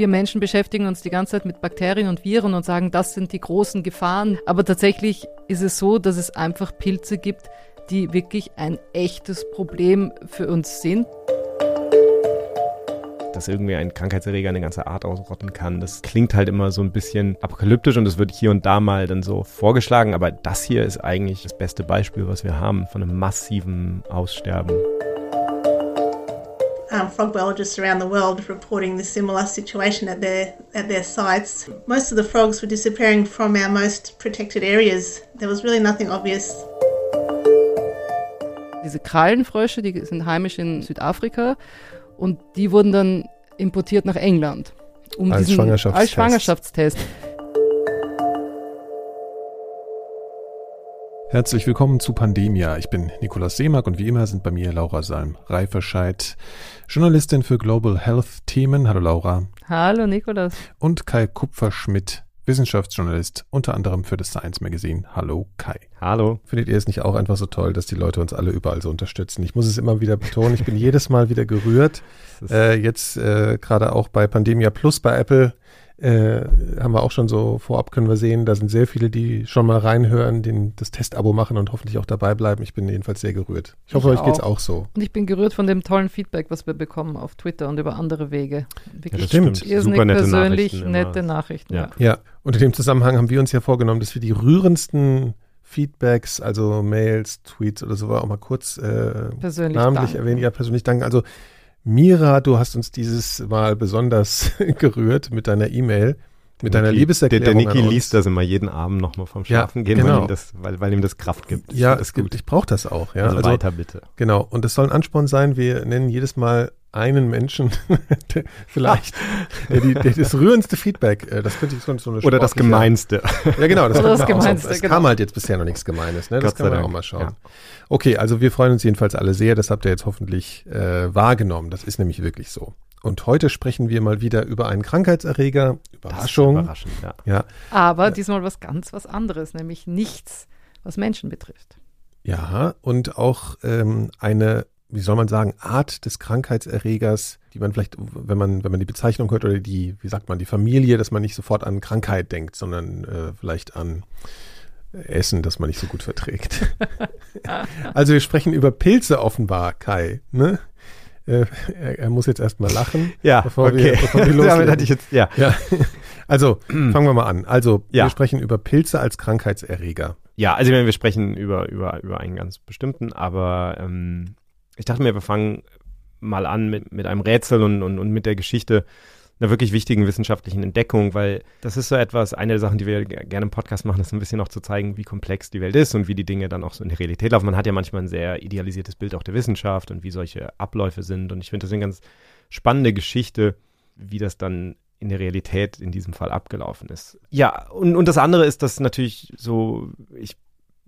wir Menschen beschäftigen uns die ganze Zeit mit Bakterien und Viren und sagen, das sind die großen Gefahren. Aber tatsächlich ist es so, dass es einfach Pilze gibt, die wirklich ein echtes Problem für uns sind dass irgendwie ein Krankheitserreger eine ganze Art ausrotten kann. Das klingt halt immer so ein bisschen apokalyptisch und es wird hier und da mal dann so vorgeschlagen, aber das hier ist eigentlich das beste Beispiel, was wir haben von einem massiven Aussterben. Um, frog biologists around the world reporting the similar situation at their at their sites. Most of the frogs were disappearing from our most protected areas. There was really nothing obvious. Diese Krallenfrösche, die sind heimisch in Südafrika und die wurden dann importiert nach England. Um als, diesen, Schwangerschaftstest. als Schwangerschaftstest. Herzlich willkommen zu Pandemia. Ich bin Nikolaus Seemark und wie immer sind bei mir Laura Salm Reiferscheid, Journalistin für Global Health Themen. Hallo Laura. Hallo Nikolaus. Und Kai Kupferschmidt, Wissenschaftsjournalist, unter anderem für das Science Magazine. Hallo Kai. Hallo. Findet ihr es nicht auch einfach so toll, dass die Leute uns alle überall so unterstützen? Ich muss es immer wieder betonen, ich bin jedes Mal wieder gerührt. Äh, jetzt äh, gerade auch bei Pandemia Plus bei Apple äh, haben wir auch schon so vorab können wir sehen, da sind sehr viele, die schon mal reinhören, den, das Testabo machen und hoffentlich auch dabei bleiben. Ich bin jedenfalls sehr gerührt. Ich hoffe, ich euch geht es auch so. Und ich bin gerührt von dem tollen Feedback, was wir bekommen auf Twitter und über andere Wege. Wirklich ja, stimmt. Super nette persönlich Nachrichten nette Nachrichten. Ja. ja, und in dem Zusammenhang haben wir uns ja vorgenommen, dass wir die rührendsten Feedbacks, also Mails, Tweets oder so, auch mal kurz äh, namentlich danken. erwähnen. Ja, persönlich danken. Also Mira, du hast uns dieses Mal besonders gerührt mit deiner E-Mail, mit deiner Liebeserklärung. Der, der Niki liest das immer jeden Abend nochmal vom Schlafen ja, gehen, genau. weil, ihm das, weil, weil ihm das Kraft gibt. Ich ja, es gibt, ich brauche das auch. Ja. Also, also weiter bitte. Genau, und es soll ein Ansporn sein, wir nennen jedes Mal einen Menschen, der vielleicht der, die, der, das rührendste Feedback, äh, das könnte ich so, eine Oder das Gemeinste. Ja, genau. Das, das Gemeinste. Es genau. kam halt jetzt bisher noch nichts Gemeines. Ne? Das können wir auch mal schauen. Ja. Okay, also wir freuen uns jedenfalls alle sehr. Das habt ihr jetzt hoffentlich äh, wahrgenommen. Das ist nämlich wirklich so. Und heute sprechen wir mal wieder über einen Krankheitserreger. Überraschung. überraschend, ja. ja. Aber diesmal was ganz was anderes, nämlich nichts, was Menschen betrifft. Ja, und auch ähm, eine wie soll man sagen, Art des Krankheitserregers, die man vielleicht, wenn man, wenn man die Bezeichnung hört oder die, wie sagt man, die Familie, dass man nicht sofort an Krankheit denkt, sondern äh, vielleicht an Essen, das man nicht so gut verträgt. also wir sprechen über Pilze offenbar, Kai. Ne? Äh, er, er, muss jetzt erstmal lachen. Ja, bevor okay. Wir, bevor wir Damit hatte ich jetzt, ja. ja. Also, fangen wir mal an. Also, ja. wir sprechen über Pilze als Krankheitserreger. Ja, also wir sprechen über, über, über einen ganz bestimmten, aber ähm, ich dachte mir, wir fangen mal an mit, mit einem Rätsel und, und, und mit der Geschichte einer wirklich wichtigen wissenschaftlichen Entdeckung, weil das ist so etwas, eine der Sachen, die wir gerne im Podcast machen, ist ein bisschen noch zu zeigen, wie komplex die Welt ist und wie die Dinge dann auch so in der Realität laufen. Man hat ja manchmal ein sehr idealisiertes Bild auch der Wissenschaft und wie solche Abläufe sind. Und ich finde das eine ganz spannende Geschichte, wie das dann in der Realität in diesem Fall abgelaufen ist. Ja, und, und das andere ist, dass natürlich so, ich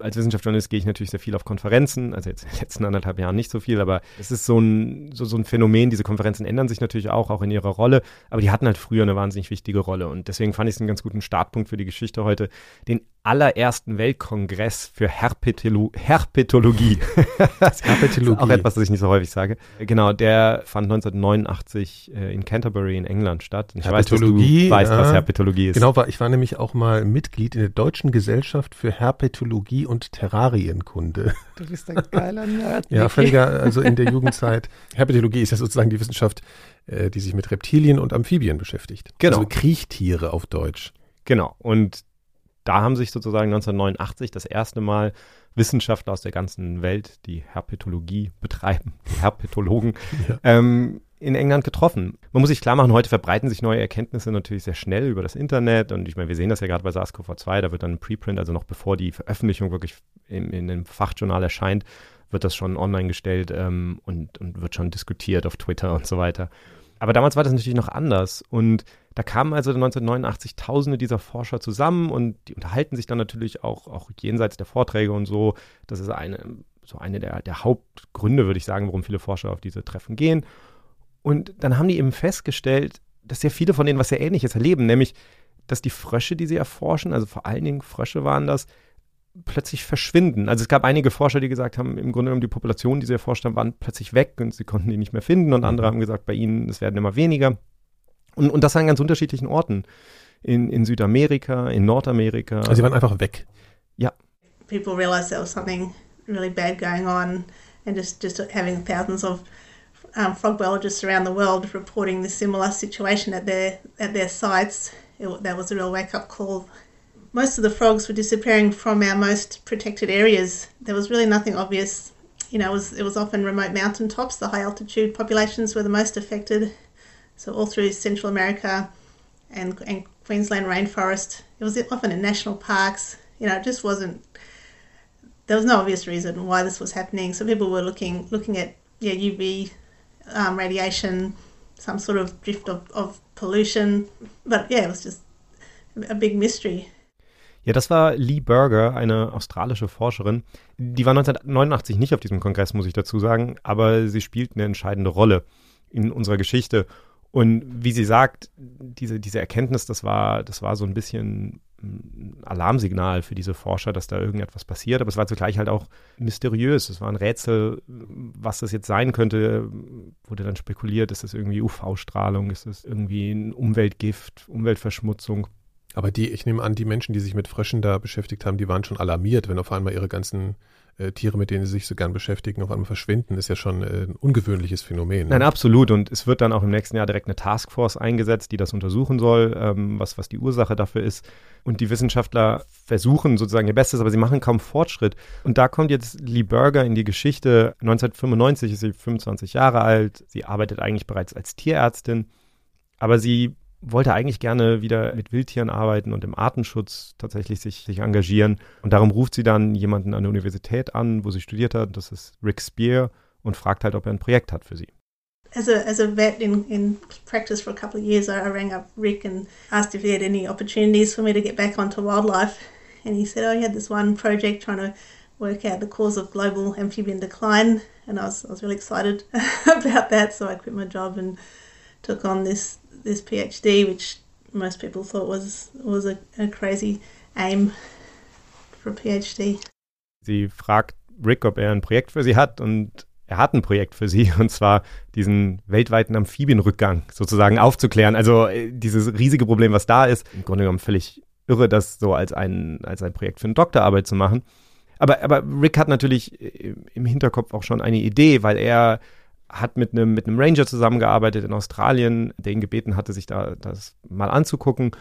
als Wissenschaftsjournalist gehe ich natürlich sehr viel auf Konferenzen, also jetzt in den letzten anderthalb Jahren nicht so viel, aber es ist so ein, so, so ein Phänomen, diese Konferenzen ändern sich natürlich auch, auch in ihrer Rolle, aber die hatten halt früher eine wahnsinnig wichtige Rolle und deswegen fand ich es einen ganz guten Startpunkt für die Geschichte heute, den allerersten Weltkongress für Herpetolo Herpetologie. Herpetologie. auch etwas, das ich nicht so häufig sage. Genau, der fand 1989 äh, in Canterbury in England statt. ich weiß, dass du weißt, ja. was Herpetologie ist. Genau, ich war nämlich auch mal Mitglied in der Deutschen Gesellschaft für Herpetologie und Terrarienkunde. Du bist ein geiler Nerd. ja, völliger, also in der Jugendzeit. Herpetologie ist ja sozusagen die Wissenschaft, äh, die sich mit Reptilien und Amphibien beschäftigt. Genau. Also Kriechtiere auf Deutsch. Genau. Und da haben sich sozusagen 1989 das erste Mal Wissenschaftler aus der ganzen Welt, die Herpetologie betreiben, die Herpetologen, ja. ähm, in England getroffen. Man muss sich klar machen, heute verbreiten sich neue Erkenntnisse natürlich sehr schnell über das Internet und ich meine, wir sehen das ja gerade bei SARS-CoV-2, da wird dann ein Preprint, also noch bevor die Veröffentlichung wirklich in, in einem Fachjournal erscheint, wird das schon online gestellt ähm, und, und wird schon diskutiert auf Twitter und so weiter. Aber damals war das natürlich noch anders und da kamen also 1989 Tausende dieser Forscher zusammen und die unterhalten sich dann natürlich auch, auch jenseits der Vorträge und so. Das ist eine, so eine der, der Hauptgründe, würde ich sagen, warum viele Forscher auf diese Treffen gehen. Und dann haben die eben festgestellt, dass sehr viele von denen was sehr Ähnliches erleben, nämlich, dass die Frösche, die sie erforschen, also vor allen Dingen Frösche waren das, plötzlich verschwinden. Also es gab einige Forscher, die gesagt haben, im Grunde genommen die Populationen, die sie erforscht haben, waren plötzlich weg und sie konnten die nicht mehr finden und andere mhm. haben gesagt, bei ihnen, es werden immer weniger. Und, und das an ganz unterschiedlichen Orten. In, in Südamerika, in Nordamerika. Also sie waren einfach weg. Ja. People realized there was something really bad going on and just, just having thousands of um, frog biologists around the world reporting this similar situation at their, at their sites. It, that was a real wake-up call. Most of the frogs were disappearing from our most protected areas. There was really nothing obvious. You know, it was, it was often remote mountain tops. The high altitude populations were the most affected. So all through Central America and, and Queensland rainforest. It was often in national parks. You know, it just wasn't. There was no obvious reason why this was happening. So people were looking looking at yeah UV um, radiation, some sort of drift of, of pollution. But yeah, it was just a big mystery. Ja, das war Lee Berger, eine australische Forscherin. Die war 1989 nicht auf diesem Kongress, muss ich dazu sagen, aber sie spielt eine entscheidende Rolle in unserer Geschichte. Und wie sie sagt, diese, diese Erkenntnis, das war, das war so ein bisschen ein Alarmsignal für diese Forscher, dass da irgendetwas passiert. Aber es war zugleich halt auch mysteriös. Es war ein Rätsel, was das jetzt sein könnte. Wurde dann spekuliert, ist das irgendwie UV-Strahlung, ist das irgendwie ein Umweltgift, Umweltverschmutzung. Aber die, ich nehme an, die Menschen, die sich mit Fröschen da beschäftigt haben, die waren schon alarmiert, wenn auf einmal ihre ganzen äh, Tiere, mit denen sie sich so gern beschäftigen, auf einmal verschwinden, ist ja schon äh, ein ungewöhnliches Phänomen. Ne? Nein, absolut. Und es wird dann auch im nächsten Jahr direkt eine Taskforce eingesetzt, die das untersuchen soll, ähm, was, was die Ursache dafür ist. Und die Wissenschaftler versuchen sozusagen ihr Bestes, aber sie machen kaum Fortschritt. Und da kommt jetzt Lee Berger in die Geschichte. 1995 ist sie 25 Jahre alt. Sie arbeitet eigentlich bereits als Tierärztin. Aber sie wollte eigentlich gerne wieder mit Wildtieren arbeiten und im Artenschutz tatsächlich sich, sich engagieren. Und darum ruft sie dann jemanden an der Universität an, wo sie studiert hat, das ist Rick Spear, und fragt halt, ob er ein Projekt hat für sie. As a, as a vet in, in practice for a couple of years, I, rang up Rick and asked if he had any opportunities for me to get back onto wildlife. And he said, oh, he had this one project trying to work out the cause of global amphibian decline. And I was, I was really excited about that, so I quit my job and took on this this PhD, which most people thought was was a, a crazy aim for a PhD. Sie fragt Rick, ob er ein Projekt für sie hat und er hat ein Projekt für sie und zwar diesen weltweiten Amphibienrückgang sozusagen aufzuklären. Also äh, dieses riesige Problem, was da ist, im Grunde genommen völlig irre, das so als ein, als ein Projekt für eine Doktorarbeit zu machen. Aber, aber Rick hat natürlich äh, im Hinterkopf auch schon eine Idee, weil er hat mit einem, mit einem Ranger zusammengearbeitet in Australien, der ihn gebeten hatte, sich da das mal anzugucken.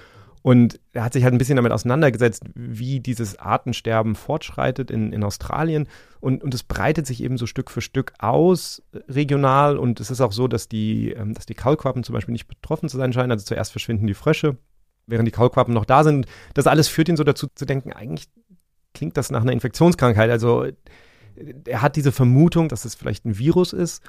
Und er hat sich halt ein bisschen damit auseinandergesetzt, wie dieses Artensterben fortschreitet in, in Australien. Und, und es breitet sich eben so Stück für Stück aus, regional. Und es ist auch so, dass die, ähm, dass die Kaulquappen zum Beispiel nicht betroffen zu sein scheinen. Also zuerst verschwinden die Frösche, während die Kaulquappen noch da sind. Das alles führt ihn so dazu zu denken, eigentlich klingt das nach einer Infektionskrankheit. Also er hat diese Vermutung, dass es vielleicht ein Virus ist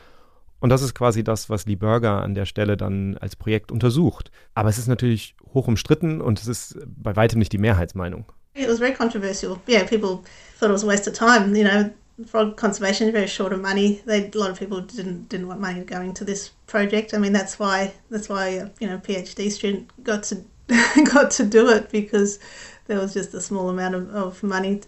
und das ist quasi das, was Lee Berger an der Stelle dann als Projekt untersucht. Aber es ist natürlich hoch umstritten und es ist bei weitem nicht die Mehrheitsmeinung. It was very controversial. Yeah, people thought it was a waste of time. You know, frog conservation is very short of money. They, a lot of people didn't didn't want money going to this project. I mean, that's why that's why a, you know PhD student got to got to do it because there was just a small amount of, of money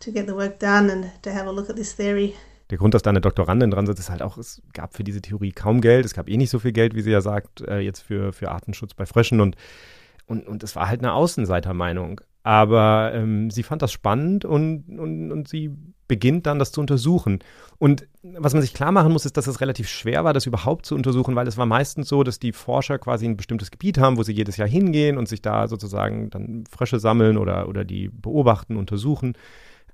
to get the work done and to have a look at this theory. Der Grund, dass da eine Doktorandin dran sitzt, ist halt auch, es gab für diese Theorie kaum Geld. Es gab eh nicht so viel Geld, wie sie ja sagt, äh, jetzt für, für Artenschutz bei Fröschen. Und, und, und es war halt eine Außenseitermeinung. Aber ähm, sie fand das spannend und, und, und sie beginnt dann, das zu untersuchen. Und was man sich klar machen muss, ist, dass es relativ schwer war, das überhaupt zu untersuchen, weil es war meistens so, dass die Forscher quasi ein bestimmtes Gebiet haben, wo sie jedes Jahr hingehen und sich da sozusagen dann Frösche sammeln oder, oder die beobachten, untersuchen.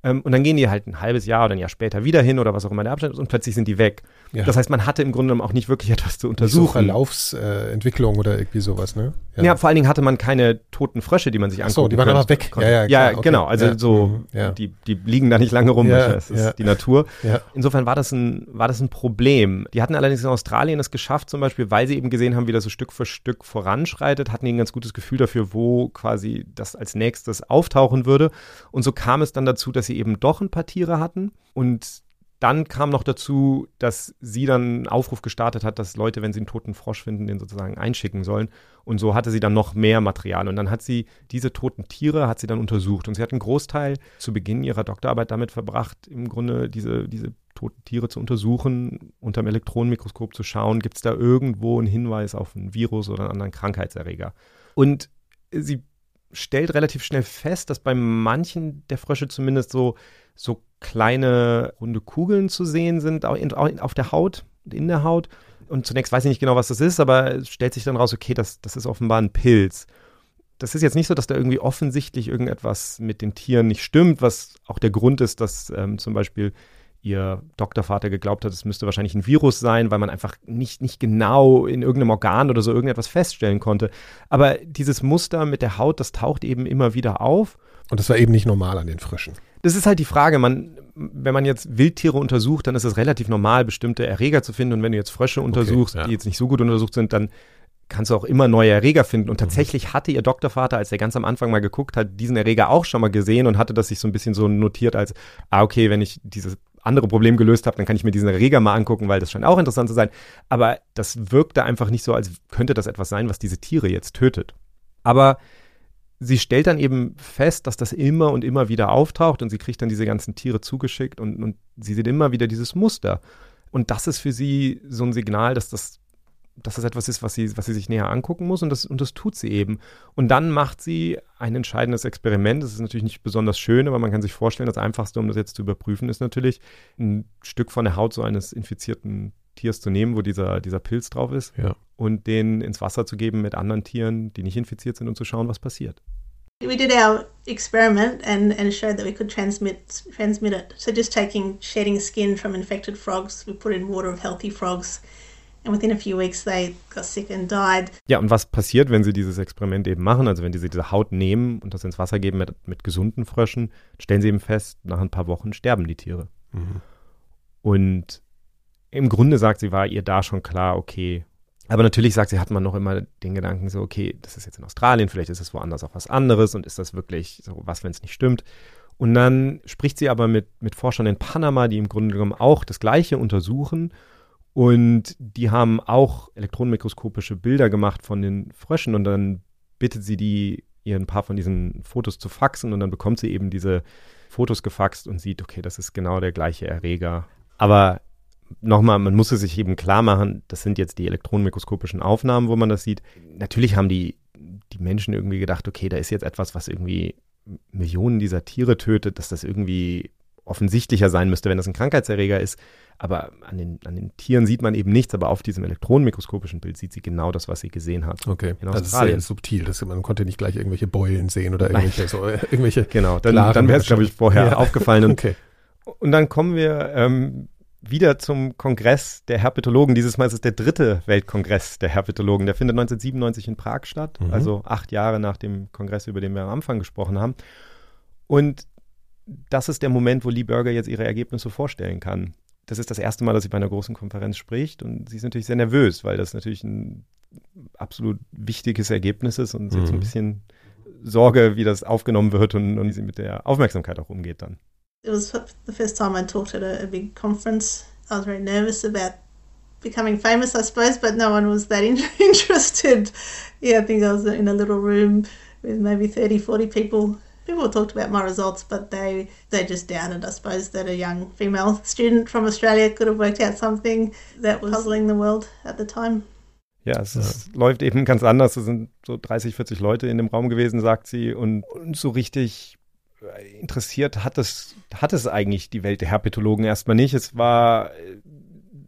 Ähm, und dann gehen die halt ein halbes Jahr oder ein Jahr später wieder hin oder was auch immer der Abstand ist und plötzlich sind die weg. Ja. Das heißt, man hatte im Grunde genommen auch nicht wirklich etwas zu untersuchen. So Verlaufsentwicklung äh, oder irgendwie sowas, ne? Ja. ja. vor allen Dingen hatte man keine toten Frösche, die man sich angucken so, die waren aber weg. Ja, ja, ja okay. genau. Also so, mhm. die, die liegen da nicht lange rum. das ist die Natur. Insofern war das, ein, war das ein Problem. Die hatten allerdings in Australien es geschafft, zum Beispiel, weil sie eben gesehen haben, wie das so Stück für Stück voranschreitet, hatten die ein ganz gutes Gefühl dafür, wo quasi das als nächstes auftauchen würde. Und so kam es dann dazu, dass sie eben doch ein paar Tiere hatten und dann kam noch dazu, dass sie dann einen Aufruf gestartet hat, dass Leute, wenn sie einen toten Frosch finden, den sozusagen einschicken sollen. Und so hatte sie dann noch mehr Material. Und dann hat sie diese toten Tiere, hat sie dann untersucht. Und sie hat einen Großteil zu Beginn ihrer Doktorarbeit damit verbracht, im Grunde diese, diese tote Tiere zu untersuchen, unter dem Elektronenmikroskop zu schauen, gibt es da irgendwo einen Hinweis auf ein Virus oder einen anderen Krankheitserreger. Und sie stellt relativ schnell fest, dass bei manchen der Frösche zumindest so, so kleine runde Kugeln zu sehen sind, auch, auf der Haut, in der Haut. Und zunächst weiß ich nicht genau, was das ist, aber es stellt sich dann raus, okay, das, das ist offenbar ein Pilz. Das ist jetzt nicht so, dass da irgendwie offensichtlich irgendetwas mit den Tieren nicht stimmt, was auch der Grund ist, dass ähm, zum Beispiel ihr Doktorvater geglaubt hat, es müsste wahrscheinlich ein Virus sein, weil man einfach nicht, nicht genau in irgendeinem Organ oder so irgendetwas feststellen konnte. Aber dieses Muster mit der Haut, das taucht eben immer wieder auf. Und das war eben nicht normal an den Frischen. Das ist halt die Frage. Man, wenn man jetzt Wildtiere untersucht, dann ist es relativ normal, bestimmte Erreger zu finden. Und wenn du jetzt Frösche untersuchst, okay, ja. die jetzt nicht so gut untersucht sind, dann kannst du auch immer neue Erreger finden. Und mhm. tatsächlich hatte ihr Doktorvater, als er ganz am Anfang mal geguckt hat, diesen Erreger auch schon mal gesehen und hatte das sich so ein bisschen so notiert als, ah, okay, wenn ich dieses andere Problem gelöst habe, dann kann ich mir diesen Erreger mal angucken, weil das scheint auch interessant zu sein. Aber das wirkte einfach nicht so, als könnte das etwas sein, was diese Tiere jetzt tötet. Aber sie stellt dann eben fest, dass das immer und immer wieder auftaucht und sie kriegt dann diese ganzen Tiere zugeschickt und, und sie sieht immer wieder dieses Muster. Und das ist für sie so ein Signal, dass das dass das etwas ist, was sie, was sie sich näher angucken muss und das, und das tut sie eben. Und dann macht sie ein entscheidendes Experiment. Das ist natürlich nicht besonders schön, aber man kann sich vorstellen, das Einfachste, um das jetzt zu überprüfen, ist natürlich, ein Stück von der Haut so eines infizierten Tiers zu nehmen, wo dieser, dieser Pilz drauf ist, ja. und den ins Wasser zu geben mit anderen Tieren, die nicht infiziert sind und zu schauen, was passiert. We did our experiment and, and showed that we could transmit transmit it. So just taking shedding skin from infected frogs, we put in water of healthy frogs And within a few weeks they got sick and died. Ja, und was passiert, wenn sie dieses Experiment eben machen? Also wenn sie diese Haut nehmen und das ins Wasser geben mit, mit gesunden Fröschen, stellen sie eben fest, nach ein paar Wochen sterben die Tiere. Mhm. Und im Grunde sagt sie, war ihr da schon klar, okay. Aber natürlich sagt sie, hat man noch immer den Gedanken so, okay, das ist jetzt in Australien, vielleicht ist es woanders auch was anderes und ist das wirklich so was, wenn es nicht stimmt. Und dann spricht sie aber mit, mit Forschern in Panama, die im Grunde genommen auch das Gleiche untersuchen und die haben auch elektronenmikroskopische Bilder gemacht von den Fröschen und dann bittet sie die, ihr ein paar von diesen Fotos zu faxen und dann bekommt sie eben diese Fotos gefaxt und sieht, okay, das ist genau der gleiche Erreger. Aber nochmal, man muss es sich eben klar machen, das sind jetzt die elektronenmikroskopischen Aufnahmen, wo man das sieht. Natürlich haben die, die Menschen irgendwie gedacht, okay, da ist jetzt etwas, was irgendwie Millionen dieser Tiere tötet, dass das irgendwie offensichtlicher sein müsste, wenn das ein Krankheitserreger ist. Aber an den, an den Tieren sieht man eben nichts, aber auf diesem elektronenmikroskopischen Bild sieht sie genau das, was sie gesehen hat. Okay, das ist sehr subtil. Das, man konnte nicht gleich irgendwelche Beulen sehen oder irgendwelche, so, äh, irgendwelche Genau, dann, dann wäre es, glaube ich, vorher ja. aufgefallen. Und, okay. und dann kommen wir ähm, wieder zum Kongress der Herpetologen. Dieses Mal ist es der dritte Weltkongress der Herpetologen. Der findet 1997 in Prag statt, mhm. also acht Jahre nach dem Kongress, über den wir am Anfang gesprochen haben. Und das ist der Moment, wo Lee Burger jetzt ihre Ergebnisse vorstellen kann. Das ist das erste Mal, dass sie bei einer großen Konferenz spricht und sie ist natürlich sehr nervös, weil das natürlich ein absolut wichtiges Ergebnis ist und sie mhm. hat so ein bisschen Sorge, wie das aufgenommen wird und, und wie sie mit der Aufmerksamkeit auch umgeht dann. It was the first time I talked at a, a big conference. I was very nervous about becoming famous, I suppose, but no one was that interested. Yeah, I think I was in a little room with maybe 30, 40 people people talked about my results, but they they just doubted, I suppose, that a young female student from Australia could have worked out something that was puzzling the world at the time. Ja, es ist, läuft eben ganz anders. Es sind so 30, 40 Leute in dem Raum gewesen, sagt sie, und, und so richtig interessiert hat es, hat es eigentlich die Welt der Herpetologen erstmal nicht. Es war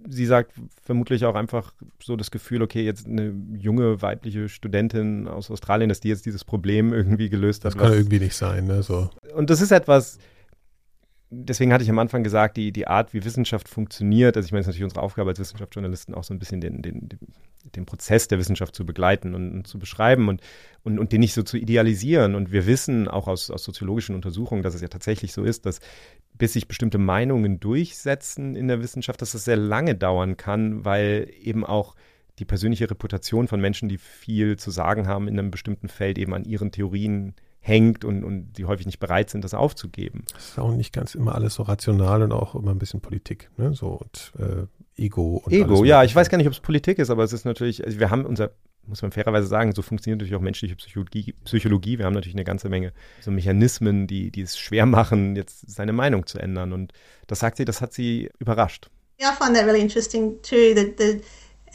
sie sagt vermutlich auch einfach so das Gefühl, okay, jetzt eine junge weibliche Studentin aus Australien, dass die jetzt dieses Problem irgendwie gelöst hat. Das kann irgendwie nicht sein, ne? So. Und das ist etwas, deswegen hatte ich am Anfang gesagt, die, die Art, wie Wissenschaft funktioniert, also ich meine, es ist natürlich unsere Aufgabe als Wissenschaftsjournalisten auch so ein bisschen den, den, den Prozess der Wissenschaft zu begleiten und, und, zu beschreiben und, und, und den nicht so zu idealisieren. Und wir wissen auch aus, aus soziologischen Untersuchungen, dass es ja tatsächlich so ist, dass bis sich bestimmte Meinungen durchsetzen in der Wissenschaft, dass das sehr lange dauern kann, weil eben auch die persönliche Reputation von Menschen, die viel zu sagen haben in einem bestimmten Feld, eben an ihren Theorien hängt und, und die häufig nicht bereit sind, das aufzugeben. Das ist auch nicht ganz immer alles so rational und auch immer ein bisschen Politik, ne? So und äh, Ego und Ego, ja, ich weiß gar nicht, ob es Politik ist, aber es ist natürlich, also wir haben unser muss man fairerweise sagen, so funktioniert natürlich auch menschliche Psychologie. Psychologie. Wir haben natürlich eine ganze Menge so Mechanismen, die, die es schwer machen, jetzt seine Meinung zu ändern. Und das sagt sie, das hat sie überrascht. Yeah, I find that really interesting too, that the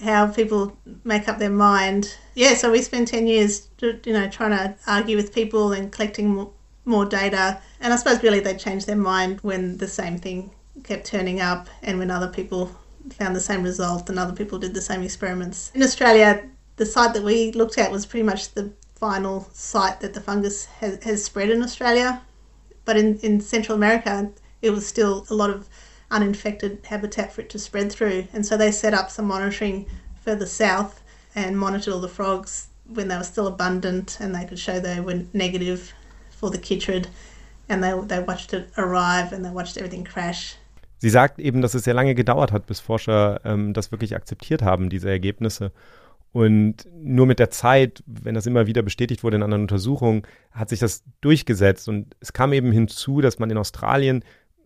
how people make up their mind. Yeah, so we spend 10 years, you know, trying to argue with people and collecting more, more data. And I suppose really they changed their mind when the same thing kept turning up and when other people found the same result and other people did the same experiments. In Australia, the site that we looked at was pretty much the final site that the fungus has, has spread in Australia. But in, in Central America, it was still a lot of uninfected habitat for it to spread through. And so they set up some monitoring further south and monitored all the frogs when they were still abundant and they could show they were negative for the chytrid. And they, they watched it arrive and they watched everything crash. Sie sagt eben, dass es sehr lange gedauert hat, bis Forscher ähm, das wirklich akzeptiert haben, diese Ergebnisse. Und nur mit der Zeit, wenn das immer wieder bestätigt wurde in anderen Untersuchungen, hat sich das durchgesetzt. Und es kam eben hinzu, dass man in Australien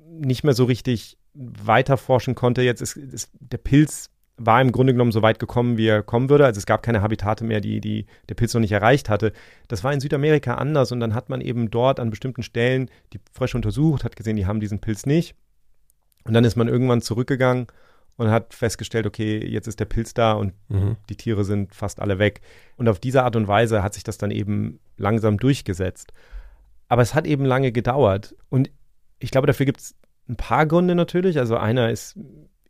nicht mehr so richtig weiter forschen konnte. Jetzt ist, ist der Pilz war im Grunde genommen so weit gekommen, wie er kommen würde. Also es gab keine Habitate mehr, die, die der Pilz noch nicht erreicht hatte. Das war in Südamerika anders und dann hat man eben dort an bestimmten Stellen die Frösche untersucht, hat gesehen, die haben diesen Pilz nicht. Und dann ist man irgendwann zurückgegangen und hat festgestellt, okay, jetzt ist der Pilz da und mhm. die Tiere sind fast alle weg. Und auf diese Art und Weise hat sich das dann eben langsam durchgesetzt. Aber es hat eben lange gedauert. Und ich glaube, dafür gibt es ein paar Gründe natürlich. Also einer ist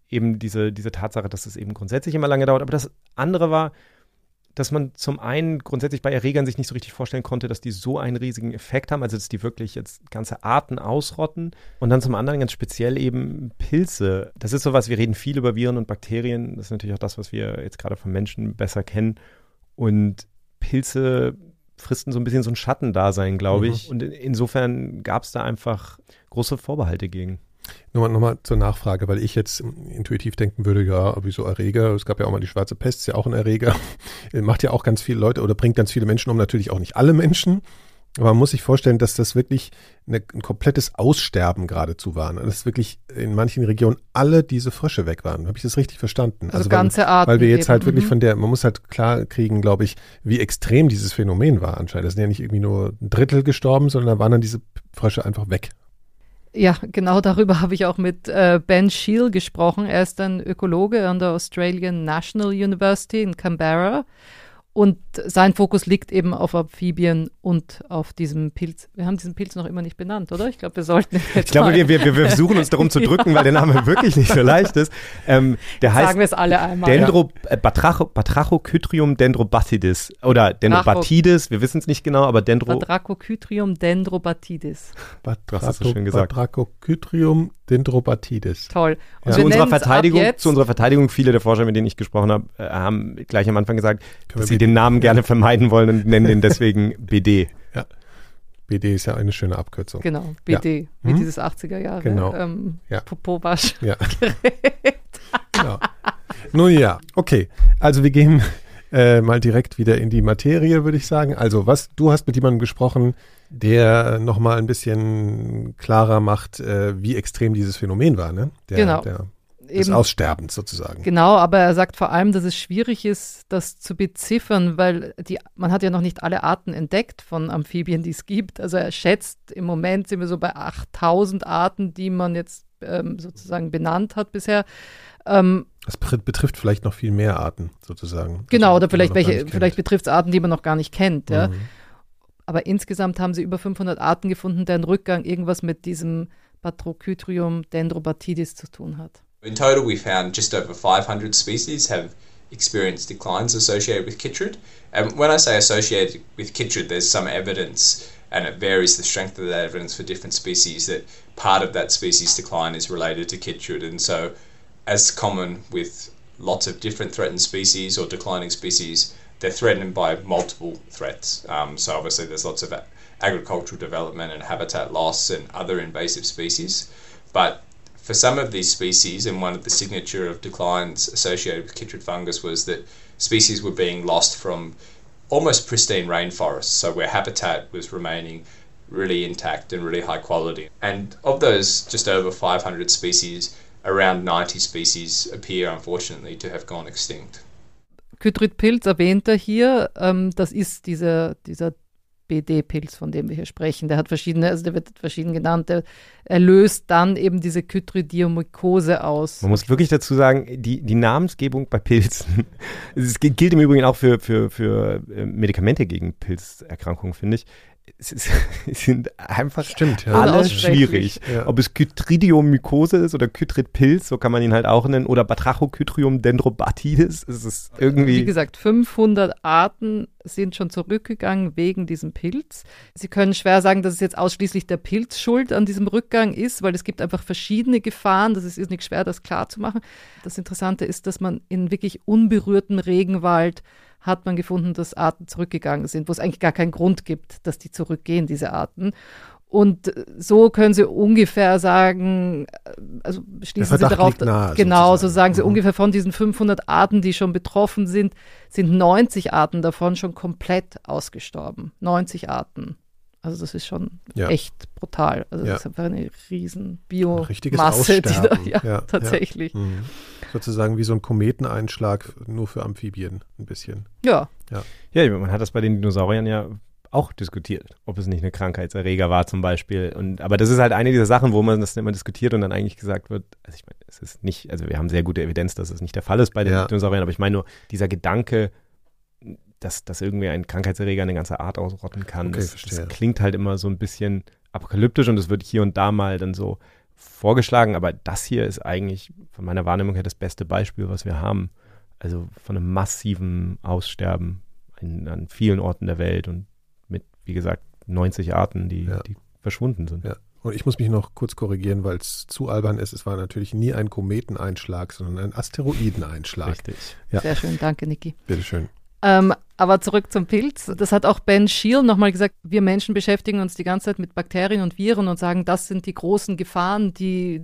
eben diese, diese Tatsache, dass es eben grundsätzlich immer lange dauert. Aber das andere war, dass man zum einen grundsätzlich bei Erregern sich nicht so richtig vorstellen konnte, dass die so einen riesigen Effekt haben, also dass die wirklich jetzt ganze Arten ausrotten. Und dann zum anderen ganz speziell eben Pilze. Das ist sowas, wir reden viel über Viren und Bakterien. Das ist natürlich auch das, was wir jetzt gerade von Menschen besser kennen. Und Pilze fristen so ein bisschen so ein Schattendasein, glaube mhm. ich. Und insofern gab es da einfach große Vorbehalte gegen. Nochmal, nochmal zur Nachfrage, weil ich jetzt intuitiv denken würde, ja, wieso Erreger? Es gab ja auch mal die schwarze Pest, ist ja auch ein Erreger. Macht ja auch ganz viele Leute oder bringt ganz viele Menschen um, natürlich auch nicht alle Menschen. Aber man muss sich vorstellen, dass das wirklich eine, ein komplettes Aussterben geradezu war. Und dass wirklich in manchen Regionen alle diese Frösche weg waren. Habe ich das richtig verstanden? Also, also ganze weil, Arten. Weil wir jetzt eben. halt wirklich mhm. von der, man muss halt klar kriegen, glaube ich, wie extrem dieses Phänomen war anscheinend. Das sind ja nicht irgendwie nur ein Drittel gestorben, sondern da waren dann diese Frösche einfach weg. Ja, genau darüber habe ich auch mit äh, Ben Scheel gesprochen. Er ist ein Ökologe an der Australian National University in Canberra und sein Fokus liegt eben auf Amphibien und auf diesem Pilz. Wir haben diesen Pilz noch immer nicht benannt, oder? Ich glaube, wir sollten. ich glaube, wir, wir, wir versuchen uns darum zu drücken, weil der Name wirklich nicht so leicht ist. Ähm, der heißt Sagen wir es alle einmal. Dendro, äh, Batracho, Batrachokytrium dendrobatidis oder Dendrobatidis, wir wissen es nicht genau, aber Dendro. Batrachokytrium dendrobatidis. Batracho, das hast du schön gesagt. Batrachokytrium dendrobatidis. Toll. Und ja. zu, unserer Verteidigung, zu unserer Verteidigung, viele der Forscher, mit denen ich gesprochen habe, äh, haben gleich am Anfang gesagt, dass sie den Namen gerne vermeiden wollen und nennen den deswegen BD. Ja. BD ist ja eine schöne Abkürzung. Genau, BD, ja. wie hm? dieses 80er Jahre genau. ähm, ja. Popowasch. Ja. genau. Nun ja, okay. Also wir gehen äh, mal direkt wieder in die Materie, würde ich sagen. Also was, du hast mit jemandem gesprochen, der nochmal ein bisschen klarer macht, äh, wie extrem dieses Phänomen war, ne? Der, genau. Der des Aussterbens sozusagen. Genau, aber er sagt vor allem, dass es schwierig ist, das zu beziffern, weil die, man hat ja noch nicht alle Arten entdeckt von Amphibien, die es gibt. Also er schätzt, im Moment sind wir so bei 8000 Arten, die man jetzt ähm, sozusagen benannt hat bisher. Ähm, das betrifft vielleicht noch viel mehr Arten sozusagen. Genau, oder vielleicht welche, vielleicht betrifft es Arten, die man noch gar nicht kennt. Ja. Mhm. Aber insgesamt haben sie über 500 Arten gefunden, deren Rückgang irgendwas mit diesem Batrochytrium dendrobatidis zu tun hat. In total, we found just over 500 species have experienced declines associated with chytrid. And when I say associated with chytrid, there's some evidence, and it varies the strength of that evidence for different species, that part of that species decline is related to chytrid. And so, as common with lots of different threatened species or declining species, they're threatened by multiple threats. Um, so, obviously, there's lots of agricultural development and habitat loss and other invasive species. But for some of these species, and one of the signature of declines associated with chytrid fungus was that species were being lost from almost pristine rainforests, so where habitat was remaining really intact and really high quality. And of those just over 500 species, around 90 species appear unfortunately to have gone extinct. Kytritpilz erwähnt er hier. Ähm, das ist dieser BD-Pilz, von dem wir hier sprechen. Der hat verschiedene, also der wird verschieden genannt. Der, er löst dann eben diese Chytridiomykose aus. Man muss wirklich dazu sagen, die, die Namensgebung bei Pilzen, es gilt im Übrigen auch für, für, für äh, Medikamente gegen Pilzerkrankungen, finde ich es, ist, es sind einfach Stimmt, ja. alle schwierig. Ja. Ob es Chytridiomykose ist oder Chytridpilz, so kann man ihn halt auch nennen, oder Batrachochytrium dendrobatidis. Es ist irgendwie. Wie gesagt, 500 Arten sind schon zurückgegangen wegen diesem Pilz. Sie können schwer sagen, dass es jetzt ausschließlich der Pilz schuld an diesem Rückgang ist, weil es gibt einfach verschiedene Gefahren. Das ist, ist nicht schwer, das klar zu machen. Das Interessante ist, dass man in wirklich unberührten Regenwald hat man gefunden, dass Arten zurückgegangen sind, wo es eigentlich gar keinen Grund gibt, dass die zurückgehen, diese Arten. Und so können Sie ungefähr sagen, äh, also schließen Sie darauf, nahe, genau, sozusagen. so sagen Sie Mhm. ungefähr von diesen 500 Arten, die schon betroffen sind, sind 90 Arten davon schon komplett ausgestorben. 90 Arten. Also das ist schon Ja. echt brutal. Also Ja. das ist einfach eine riesen Ein richtiges Biomasse, die da, Aussterben. ja, Ja, ja. tatsächlich. Ja. Mhm. Sozusagen wie so ein Kometeneinschlag, nur für Amphibien ein bisschen. Ja, man hat das bei den Dinosauriern ja auch diskutiert, ob es nicht eine Krankheitserreger war zum Beispiel. Und, aber das ist halt eine dieser Sachen, wo man das immer diskutiert und dann eigentlich gesagt wird, also ich meine, es ist nicht, also wir haben sehr gute Evidenz, dass es nicht der Fall ist bei den Ja. Dinosauriern, aber ich meine nur, dieser Gedanke, dass, dass irgendwie ein Krankheitserreger eine ganze Art ausrotten kann, Okay, das, verstehe. das klingt halt immer so ein bisschen apokalyptisch und es wird hier und da mal dann so vorgeschlagen, aber das hier ist eigentlich von meiner Wahrnehmung her das beste Beispiel, was wir haben. Also von einem massiven Aussterben in, an vielen Orten der Welt und mit, wie gesagt, 90 Arten, die, Ja. die verschwunden sind. Ja. Und ich muss mich noch kurz korrigieren, weil es zu albern ist. Es war natürlich nie ein Kometeneinschlag, sondern ein Asteroideneinschlag. Richtig. Ja. Sehr schön, danke, Niki. Bitteschön. Ähm, aber zurück zum Pilz. Das hat auch Ben Scheel nochmal gesagt. Wir Menschen beschäftigen uns die ganze Zeit mit Bakterien und Viren und sagen, das sind die großen Gefahren, die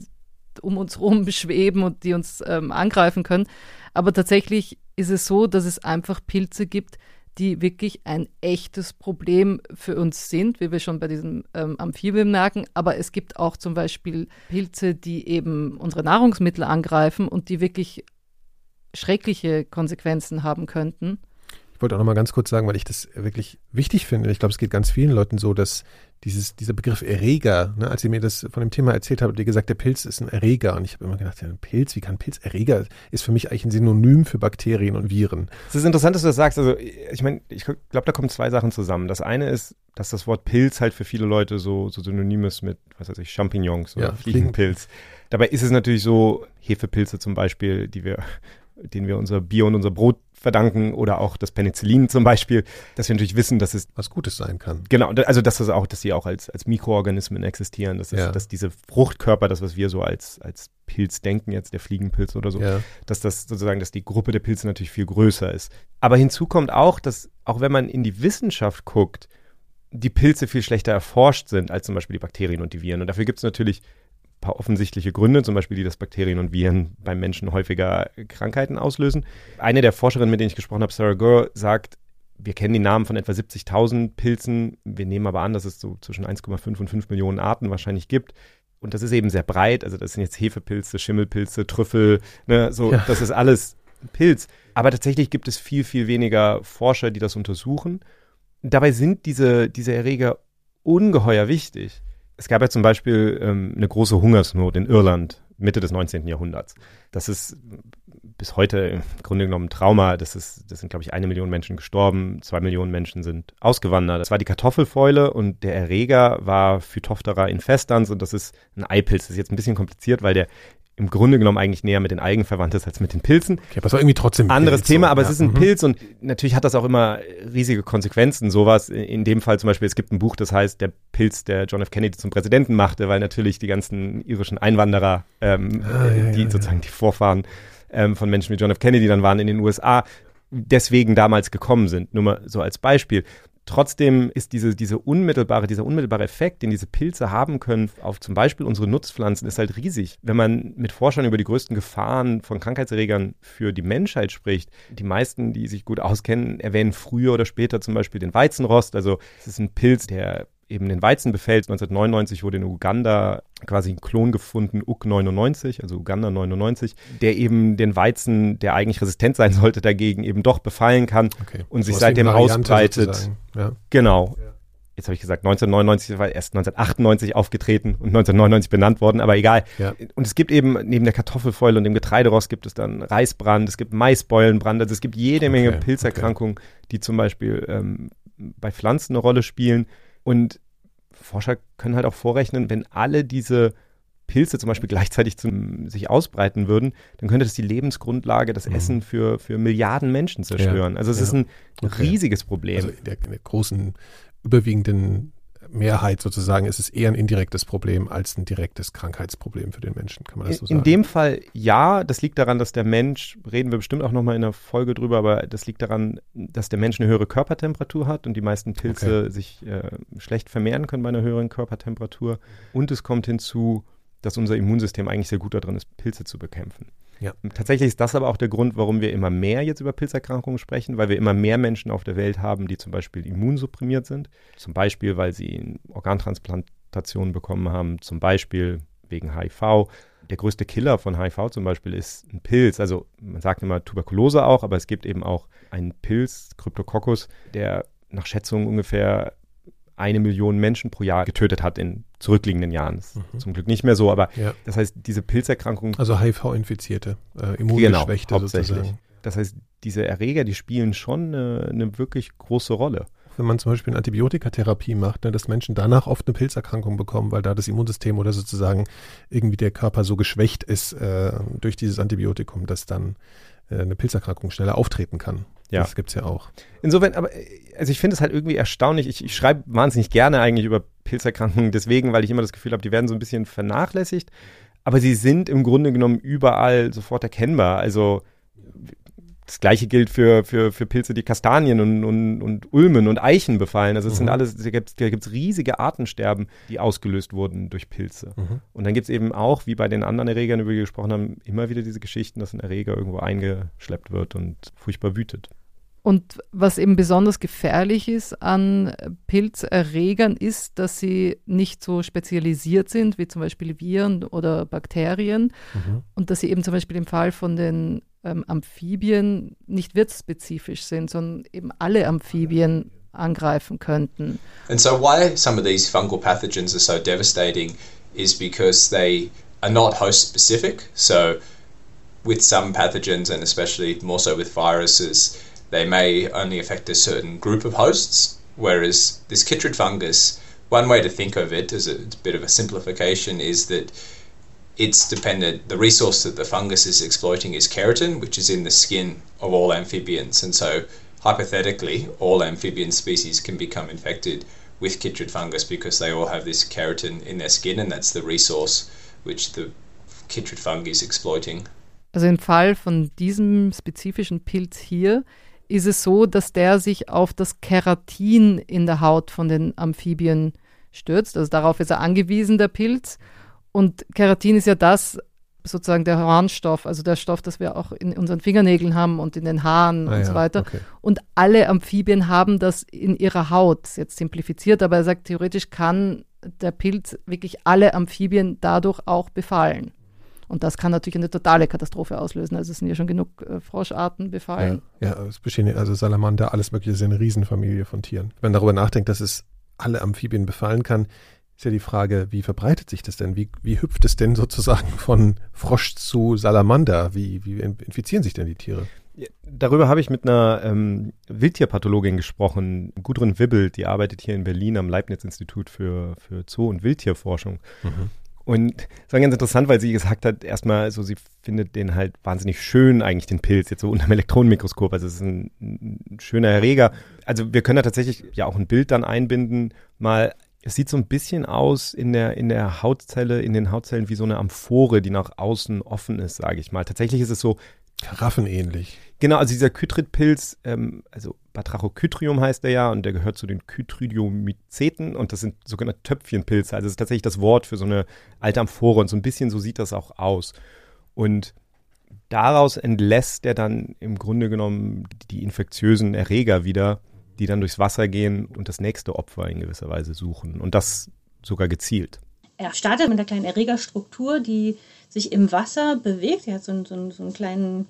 um uns herum schweben und die uns ähm, angreifen können. Aber tatsächlich ist es so, dass es einfach Pilze gibt, die wirklich ein echtes Problem für uns sind, wie wir schon bei diesem ähm, Amphibien merken. Aber es gibt auch zum Beispiel Pilze, die eben unsere Nahrungsmittel angreifen und die wirklich schreckliche Konsequenzen haben könnten. Ich wollte auch noch mal ganz kurz sagen, weil ich das wirklich wichtig finde. Ich glaube, es geht ganz vielen Leuten so, dass dieses, dieser Begriff Erreger, ne, als ihr mir das von dem Thema erzählt habt, habt ihr gesagt, der Pilz ist ein Erreger. Und ich habe immer gedacht, ja, ein Pilz, wie kann ein Pilz Erreger? Ist für mich eigentlich ein Synonym für Bakterien und Viren. Es ist interessant, dass du das sagst. Also, ich meine, ich glaube, da kommen zwei Sachen zusammen. Das eine ist, dass das Wort Pilz halt für viele Leute so, so synonym ist mit, was weiß ich, Champignons oder Ja, Fliegenpilz. Dabei ist es natürlich so, Hefepilze zum Beispiel, die wir, denen wir unser Bier und unser Brot verdanken oder auch das Penicillin zum Beispiel, dass wir natürlich wissen, dass es Was Gutes sein kann. Genau, also dass das auch, dass sie auch als, als Mikroorganismen existieren, dass, das, Ja. dass diese Fruchtkörper, das, was wir so als, als Pilz denken, jetzt der Fliegenpilz oder so, Ja. dass das sozusagen, dass die Gruppe der Pilze natürlich viel größer ist. Aber hinzu kommt auch, dass auch wenn man in die Wissenschaft guckt, die Pilze viel schlechter erforscht sind als zum Beispiel die Bakterien und die Viren. Und dafür gibt es natürlich paar offensichtliche Gründe, zum Beispiel die, dass Bakterien und Viren beim Menschen häufiger Krankheiten auslösen. Eine der Forscherinnen, mit denen ich gesprochen habe, Sarah Gore, sagt, wir kennen die Namen von etwa 70.000 Pilzen. Wir nehmen aber an, dass es so zwischen 1,5 und 5 Millionen Arten wahrscheinlich gibt. Und das ist eben sehr breit. Also das sind jetzt Hefepilze, Schimmelpilze, Trüffel, ne, so, Ja. das ist alles Pilz. Aber tatsächlich gibt es viel, viel weniger Forscher, die das untersuchen. Dabei sind diese, diese Erreger ungeheuer wichtig. Es gab ja zum Beispiel ähm, eine große Hungersnot in Irland Mitte des 19. Jahrhunderts. Das ist bis heute im Grunde genommen ein Trauma. Das, ist, das sind, glaube ich, eine Million Menschen gestorben, zwei Millionen Menschen sind ausgewandert. Das war die Kartoffelfäule und der Erreger war Phytophthora infestans und das ist ein Eipilz. Das ist jetzt ein bisschen kompliziert, weil der im Grunde genommen eigentlich näher mit den Algen verwandt ist als mit den Pilzen. Okay, aber es war irgendwie trotzdem. ein Anderes Pilz, Thema, so. aber ja. es ist ein mhm. Pilz und natürlich hat das auch immer riesige Konsequenzen. Sowas, in dem Fall zum Beispiel, es gibt ein Buch, das heißt Der Pilz, der John F. Kennedy zum Präsidenten machte, weil natürlich die ganzen irischen Einwanderer, ähm, Ah, ja, die ja, sozusagen die Vorfahren ähm, von Menschen wie John F. Kennedy dann waren in den USA, deswegen damals gekommen sind. Nur mal so als Beispiel. Trotzdem ist diese, diese unmittelbare, dieser unmittelbare Effekt, den diese Pilze haben können auf zum Beispiel unsere Nutzpflanzen, ist halt riesig. Wenn man mit Forschern über die größten Gefahren von Krankheitserregern für die Menschheit spricht, die meisten, die sich gut auskennen, erwähnen früher oder später zum Beispiel den Weizenrost. Also es ist ein Pilz, der eben den Weizen befällt. 1999 wurde in Uganda quasi ein Klon gefunden, UK 99, also Uganda 99, der eben den Weizen, der eigentlich resistent sein sollte, dagegen eben doch befallen kann okay. und sich seitdem ausbreitet. Ja. Genau. Ja. Jetzt habe ich gesagt, 1999 war erst 1998 aufgetreten und 1999 benannt worden, aber egal. Ja. Und es gibt eben neben der Kartoffelfäule und dem Getreiderost gibt es dann Reisbrand, es gibt Maisbeulenbrand, also es gibt jede Menge okay. Pilzerkrankungen, okay. die zum Beispiel ähm, bei Pflanzen eine Rolle spielen. Und Forscher können halt auch vorrechnen, wenn alle diese Pilze zum Beispiel gleichzeitig zum, sich ausbreiten würden, dann könnte das die Lebensgrundlage, das mhm. Essen für, für Milliarden Menschen zerstören. Ja, also es ja. ist ein riesiges Problem. Also in der, in der, großen, überwiegenden Mehrheit sozusagen ist es eher ein indirektes Problem als ein direktes Krankheitsproblem für den Menschen, kann man das so sagen? In dem Fall ja, das liegt daran, dass der Mensch, reden wir bestimmt auch nochmal in der Folge drüber, aber das liegt daran, dass der Mensch eine höhere Körpertemperatur hat und die meisten Pilze okay. sich äh, schlecht vermehren können bei einer höheren Körpertemperatur. Und es kommt hinzu, dass unser Immunsystem eigentlich sehr gut darin ist, Pilze zu bekämpfen. Ja. Tatsächlich ist das aber auch der Grund, warum wir immer mehr jetzt über Pilzerkrankungen sprechen, weil wir immer mehr Menschen auf der Welt haben, die zum Beispiel immunsupprimiert sind. Zum Beispiel, weil sie Organtransplantationen bekommen haben, zum Beispiel wegen HIV. Der größte Killer von HIV zum Beispiel ist ein Pilz. Also man sagt immer Tuberkulose auch, aber es gibt eben auch einen Pilz, Cryptococcus, der nach Schätzungen ungefähr eine Million Menschen pro Jahr getötet hat in zurückliegenden Jahren. Mhm. zum Glück nicht mehr so, aber ja. das heißt, diese Pilzerkrankung. Also HIV-Infizierte, äh, Immungeschwächte genau, sozusagen. Das heißt, diese Erreger, die spielen schon eine, eine wirklich große Rolle wenn man zum Beispiel eine Antibiotikatherapie macht, ne, dass Menschen danach oft eine Pilzerkrankung bekommen, weil da das Immunsystem oder sozusagen irgendwie der Körper so geschwächt ist äh, durch dieses Antibiotikum, dass dann äh, eine Pilzerkrankung schneller auftreten kann. Ja. Das gibt es ja auch. Insofern, aber also ich finde es halt irgendwie erstaunlich. Ich, ich schreibe wahnsinnig gerne eigentlich über Pilzerkrankungen, deswegen, weil ich immer das Gefühl habe, die werden so ein bisschen vernachlässigt. Aber sie sind im Grunde genommen überall sofort erkennbar. Also das gleiche gilt für, für, für Pilze, die Kastanien und, und, und Ulmen und Eichen befallen. Also es mhm. sind alles, da gibt es riesige Artensterben, die ausgelöst wurden durch Pilze. Mhm. Und dann gibt es eben auch, wie bei den anderen Erregern, über die wir gesprochen haben, immer wieder diese Geschichten, dass ein Erreger irgendwo eingeschleppt wird und furchtbar wütet. Und was eben besonders gefährlich ist an Pilzerregern, ist, dass sie nicht so spezialisiert sind, wie zum Beispiel Viren oder Bakterien. Mhm. Und dass sie eben zum Beispiel im Fall von den ähm, Amphibien nicht wirtsspezifisch sind, sondern eben alle Amphibien angreifen könnten. And so why some of these fungal pathogens are so devastating is because they are not host specific. So with some pathogens and especially more so with viruses, they may only affect a certain group of hosts, whereas this chytrid fungus, one way to think of it as a, a bit of a simplification is that it's dependent, the resource that the fungus is exploiting is keratin, which is in the skin of all amphibians. And so, hypothetically, all amphibian species can become infected with chytrid fungus because they all have this keratin in their skin, and that's the resource which the chytrid fungi is exploiting. Also im Fall von diesem spezifischen Pilz hier ist es so, dass der sich auf das Keratin in der Haut von den Amphibien stürzt. Also darauf ist er angewiesen, der Pilz. Und Keratin ist ja das, sozusagen der Hornstoff, also der Stoff, das wir auch in unseren Fingernägeln haben und in den Haaren ah, und so weiter. Okay. Und alle Amphibien haben das in ihrer Haut, jetzt simplifiziert, aber er sagt, theoretisch kann der Pilz wirklich alle Amphibien dadurch auch befallen. Und das kann natürlich eine totale Katastrophe auslösen. Also es sind ja schon genug äh, Froscharten befallen. Ja, ja, es bestehen also Salamander, alles mögliche, ist eine Riesenfamilie von Tieren. Wenn man darüber nachdenkt, dass es alle Amphibien befallen kann, ist ja die Frage, wie verbreitet sich das denn? Wie, wie hüpft es denn sozusagen von Frosch zu Salamander? Wie, wie infizieren sich denn die Tiere? Darüber habe ich mit einer ähm, Wildtierpathologin gesprochen, Gudrun Wibbel, die arbeitet hier in Berlin am Leibniz-Institut für, für Zoo- und Wildtierforschung. Mhm. Und es war ganz interessant, weil sie gesagt hat, erstmal, so sie findet den halt wahnsinnig schön, eigentlich den Pilz, jetzt so unter dem Elektronenmikroskop. Also es ist ein, ein schöner Erreger. Also wir können da tatsächlich ja auch ein Bild dann einbinden, mal es sieht so ein bisschen aus in der, in der Hautzelle, in den Hautzellen wie so eine Amphore, die nach außen offen ist, sage ich mal. Tatsächlich ist es so. Karaffenähnlich. Genau, also dieser Kytridpilz, ähm, also Batrachokytrium heißt der ja und der gehört zu den Kytridiomyceten und das sind sogenannte Töpfchenpilze. Also das ist tatsächlich das Wort für so eine alte Amphore und so ein bisschen so sieht das auch aus. Und daraus entlässt er dann im Grunde genommen die infektiösen Erreger wieder die dann durchs Wasser gehen und das nächste Opfer in gewisser Weise suchen. Und das sogar gezielt. Er startet mit einer kleinen Erregerstruktur, die sich im Wasser bewegt. Er hat so einen, so einen, so einen kleinen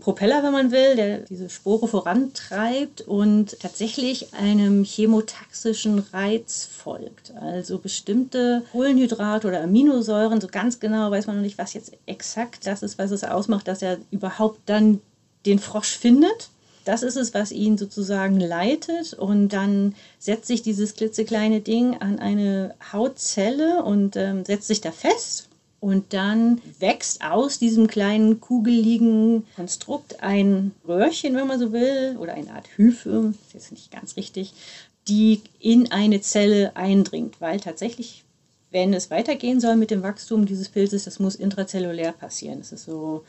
Propeller, wenn man will, der diese Spore vorantreibt und tatsächlich einem chemotaxischen Reiz folgt. Also bestimmte Kohlenhydrate oder Aminosäuren, so ganz genau weiß man noch nicht, was jetzt exakt das ist, was es ausmacht, dass er überhaupt dann den Frosch findet. Das ist es, was ihn sozusagen leitet. Und dann setzt sich dieses klitzekleine Ding an eine Hautzelle und ähm, setzt sich da fest. Und dann wächst aus diesem kleinen kugeligen Konstrukt ein Röhrchen, wenn man so will, oder eine Art Hyphe, ist jetzt nicht ganz richtig, die in eine Zelle eindringt, weil tatsächlich, wenn es weitergehen soll mit dem Wachstum dieses Pilzes, das muss intrazellulär passieren. Das ist so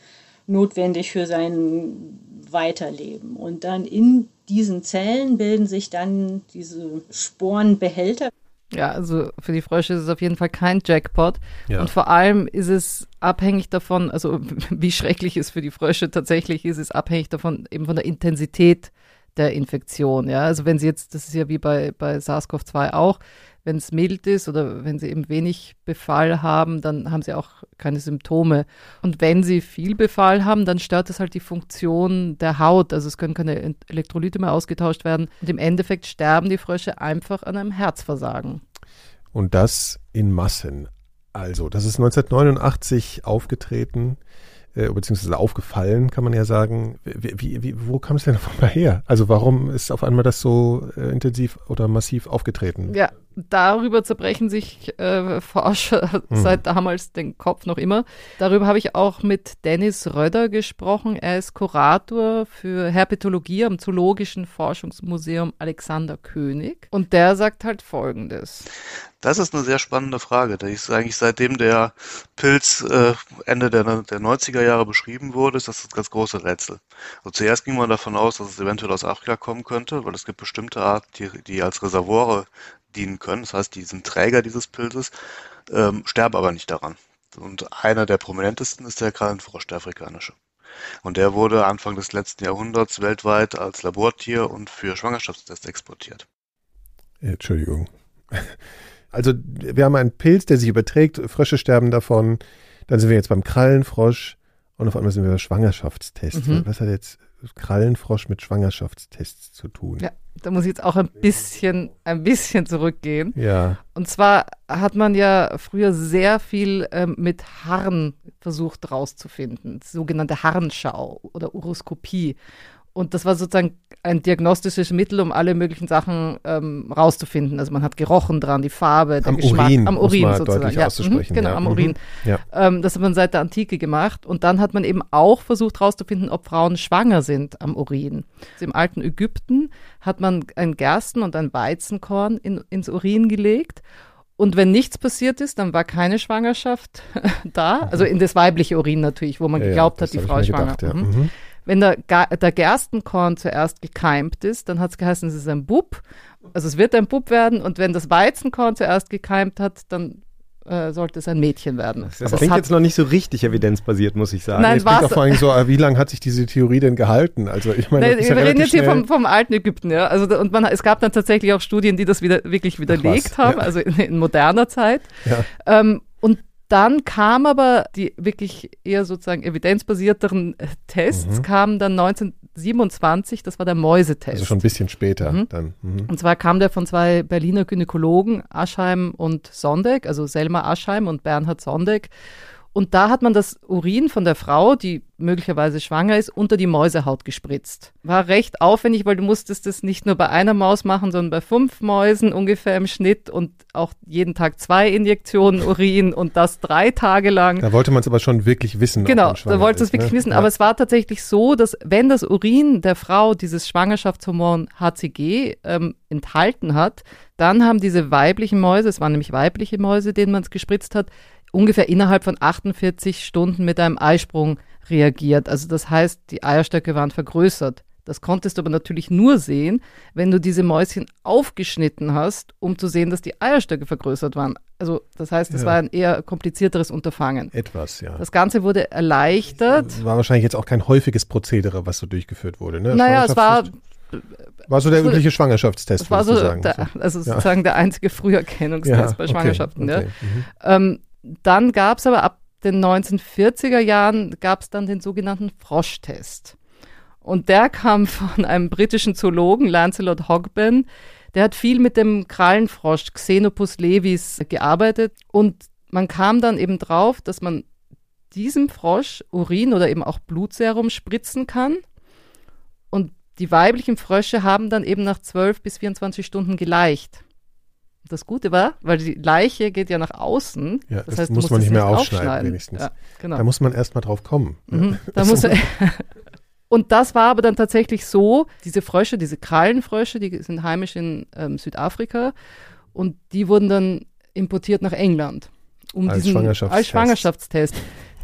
notwendig für sein Weiterleben. Und dann in diesen Zellen bilden sich dann diese Sporenbehälter. Ja, also für die Frösche ist es auf jeden Fall kein Jackpot. Ja. Und vor allem ist es abhängig davon, also wie schrecklich es für die Frösche tatsächlich ist, ist abhängig davon, eben von der Intensität der Infektion. Ja, also wenn sie jetzt, das ist ja wie bei, bei SARS-CoV-2 auch, wenn es mild ist oder wenn sie eben wenig Befall haben, dann haben sie auch keine Symptome. Und wenn sie viel Befall haben, dann stört das halt die Funktion der Haut. Also es können keine Elektrolyte mehr ausgetauscht werden. Und im Endeffekt sterben die Frösche einfach an einem Herzversagen. Und das in Massen. Also, das ist 1989 aufgetreten, äh, beziehungsweise aufgefallen, kann man ja sagen. Wie, wie, wo kam es denn auf einmal her? Also, warum ist auf einmal das so äh, intensiv oder massiv aufgetreten? Ja, darüber zerbrechen sich äh, Forscher seit damals den Kopf noch immer. Darüber habe ich auch mit Dennis Röder gesprochen. Er ist Kurator für Herpetologie am Zoologischen Forschungsmuseum Alexander König. Und der sagt halt Folgendes. Das ist eine sehr spannende Frage. Da ist eigentlich seitdem der Pilz äh, Ende der, der 90er Jahre beschrieben wurde, ist das das ganz große Rätsel. Also zuerst ging man davon aus, dass es eventuell aus Afrika kommen könnte, weil es gibt bestimmte Arten, die, die als Reservoire dienen können. Das heißt, die sind Träger dieses Pilzes, ähm, sterben aber nicht daran. Und einer der prominentesten ist der Krallenfrosch, der afrikanische. Und der wurde Anfang des letzten Jahrhunderts weltweit als Labortier und für Schwangerschaftstests exportiert. Entschuldigung. Also, wir haben einen Pilz, der sich überträgt, Frösche sterben davon. Dann sind wir jetzt beim Krallenfrosch und auf einmal sind wir bei Schwangerschaftstests. Mhm. Was hat jetzt Krallenfrosch mit Schwangerschaftstests zu tun? Ja, da muss ich jetzt auch ein bisschen, ein bisschen zurückgehen. Ja. Und zwar hat man ja früher sehr viel ähm, mit Harn versucht rauszufinden, sogenannte Harnschau oder Uroskopie. Und das war sozusagen ein diagnostisches Mittel, um alle möglichen Sachen ähm, rauszufinden. Also man hat gerochen dran, die Farbe, der Am Geschmack, Urin, am muss Urin man sozusagen. ja, auszusprechen, mhm, genau, ja. am Mhm. Urin. Ja. Ähm, das hat man seit der Antike gemacht. Und dann hat man eben auch versucht rauszufinden, ob Frauen schwanger sind am Urin. Also Im alten Ägypten hat man ein Gersten- und ein Weizenkorn in, ins Urin gelegt. Und wenn nichts passiert ist, dann war keine Schwangerschaft da. Also in das weibliche Urin natürlich, wo man Ja, geglaubt hat, die Frau ist schwanger. gedacht, ja. Mhm. Wenn der, der Gerstenkorn zuerst gekeimt ist, dann hat es geheißen, es ist ein Bub. Also es wird ein Bub werden. Und wenn das Weizenkorn zuerst gekeimt hat, dann äh, sollte es ein Mädchen werden. Das es klingt jetzt noch nicht so richtig evidenzbasiert, muss ich sagen. Nein, Es klingt auch vor allem so, äh, wie lange hat sich diese Theorie denn gehalten? Also ich meine, Nein, das ist ja wir reden jetzt hier vom, vom alten Ägypten, ja. Also und man, es gab dann tatsächlich auch Studien, die das wieder wirklich widerlegt haben, ja. also in, in moderner Zeit. Ja. Ähm, dann kam aber die wirklich eher sozusagen evidenzbasierteren äh, Tests, kamen dann 1927, das war der Mäusetest. Mhm. Also schon ein bisschen später Mhm. dann. Mhm. Und zwar kam der von zwei Berliner Gynäkologen, Aschheim und Sondeck, also Selma Aschheim und Bernhard Sondeck. Und da hat man das Urin von der Frau, die möglicherweise schwanger ist, unter die Mäusehaut gespritzt. War recht aufwendig, weil du musstest das nicht nur bei einer Maus machen, sondern bei fünf Mäusen ungefähr im Schnitt und auch jeden Tag zwei Injektionen Urin und das drei Tage lang. Da wollte man es aber schon wirklich wissen. Genau, da wolltest du es ist, wirklich ne? wissen. Ja. Aber es war tatsächlich so, dass wenn das Urin der Frau dieses Schwangerschaftshormon HCG ähm, enthalten hat, dann haben diese weiblichen Mäuse, es waren nämlich weibliche Mäuse, denen man es gespritzt hat, ungefähr innerhalb von 48 Stunden mit einem Eisprung reagiert. Also das heißt, die Eierstöcke waren vergrößert. Das konntest du aber natürlich nur sehen, wenn du diese Mäuschen aufgeschnitten hast, um zu sehen, dass die Eierstöcke vergrößert waren. Also das heißt, es Ja. war ein eher komplizierteres Unterfangen. Etwas, ja. Das Ganze wurde erleichtert. war wahrscheinlich jetzt auch kein häufiges Prozedere, was so durchgeführt wurde. Ne? Naja, es war, war so der übliche Schwangerschaftstest, das war so sagen. Der, also sozusagen ja. der einzige Früherkennungstest ja, bei Schwangerschaften. Okay, okay. Mhm. Ähm, dann gab es aber ab den 1940er Jahren gab es dann den sogenannten Froschtest. Und der kam von einem britischen Zoologen, Lancelot Hogben. Der hat viel mit dem Krallenfrosch Xenopus levis gearbeitet und man kam dann eben drauf, dass man diesem Frosch Urin oder eben auch Blutserum spritzen kann. Und die weiblichen Frösche haben dann eben nach 12 bis 24 Stunden geleicht. Das Gute war, weil die Leiche geht ja nach außen. Ja, das, das heißt, muss man nicht mehr aufschneiden, aufschneiden. wenigstens. Ja, genau. Da muss man erst mal drauf kommen. Mhm, da muss Und das war aber dann tatsächlich so, diese Frösche, diese Krallenfrösche, die sind heimisch in ähm, Südafrika und die wurden dann importiert nach England. Um als diesen, Schwangerschaftstest. Als Schwangerschaftstest.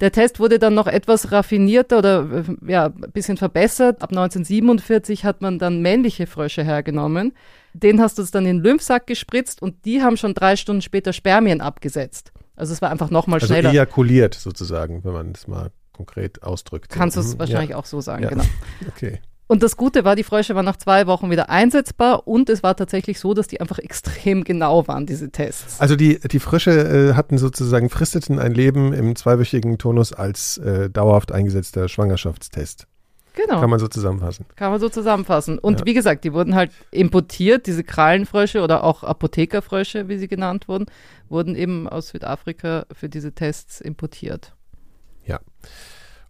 Der Test wurde dann noch etwas raffinierter oder äh, ja, ein bisschen verbessert. Ab 1947 hat man dann männliche Frösche hergenommen. Den hast du dann in den Lymphsack gespritzt und die haben schon drei Stunden später Spermien abgesetzt. Also es war einfach nochmal also schneller. ejakuliert sozusagen, wenn man das mal konkret ausdrückt. Kannst du es mhm. wahrscheinlich ja. auch so sagen, ja. genau. Okay. Und das Gute war, die Frösche waren nach zwei Wochen wieder einsetzbar und es war tatsächlich so, dass die einfach extrem genau waren, diese Tests. Also die, die Frösche äh, hatten sozusagen, fristeten ein Leben im zweiwöchigen Tonus als äh, dauerhaft eingesetzter Schwangerschaftstest. Genau. Kann man so zusammenfassen. Kann man so zusammenfassen. Und ja. wie gesagt, die wurden halt importiert, diese Krallenfrösche oder auch Apothekerfrösche, wie sie genannt wurden, wurden eben aus Südafrika für diese Tests importiert. Ja.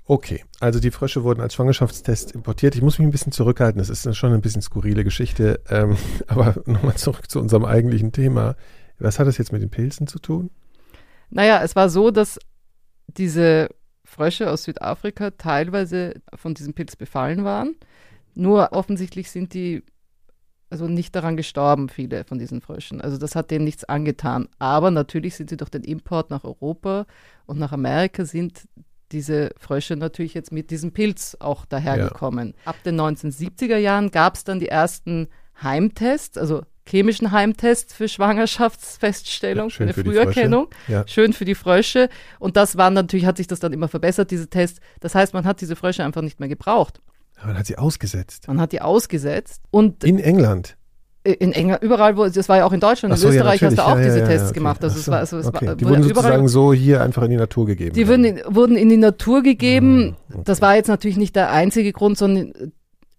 Okay, also die Frösche wurden als Schwangerschaftstest importiert. Ich muss mich ein bisschen zurückhalten, das ist schon ein bisschen skurrile Geschichte. Ähm, aber nochmal zurück zu unserem eigentlichen Thema. Was hat das jetzt mit den Pilzen zu tun? Naja, es war so, dass diese Frösche aus Südafrika teilweise von diesem Pilz befallen waren. Nur offensichtlich sind die also nicht daran gestorben, viele von diesen Fröschen. Also das hat denen nichts angetan. Aber natürlich sind sie durch den Import nach Europa und nach Amerika sind diese Frösche natürlich jetzt mit diesem Pilz auch dahergekommen. Ja. Ab den 1970er Jahren gab es dann die ersten Heimtests, also chemischen Heimtests für Schwangerschaftsfeststellung, ja, für eine für Früherkennung. Ja. Schön für die Frösche. Und das waren natürlich, hat sich das dann immer verbessert, diese Tests. Das heißt, man hat diese Frösche einfach nicht mehr gebraucht. Man hat sie ausgesetzt. Man hat die ausgesetzt. Und in England in England, überall, wo, das war ja auch in Deutschland, so, in Österreich ja, hast du auch ja, diese ja, Tests okay. gemacht. Also so, es war, also es okay. war, die wurden sozusagen so hier einfach in die Natur gegeben. Die wurden in, wurden in die Natur gegeben. Ah, okay. Das war jetzt natürlich nicht der einzige Grund, sondern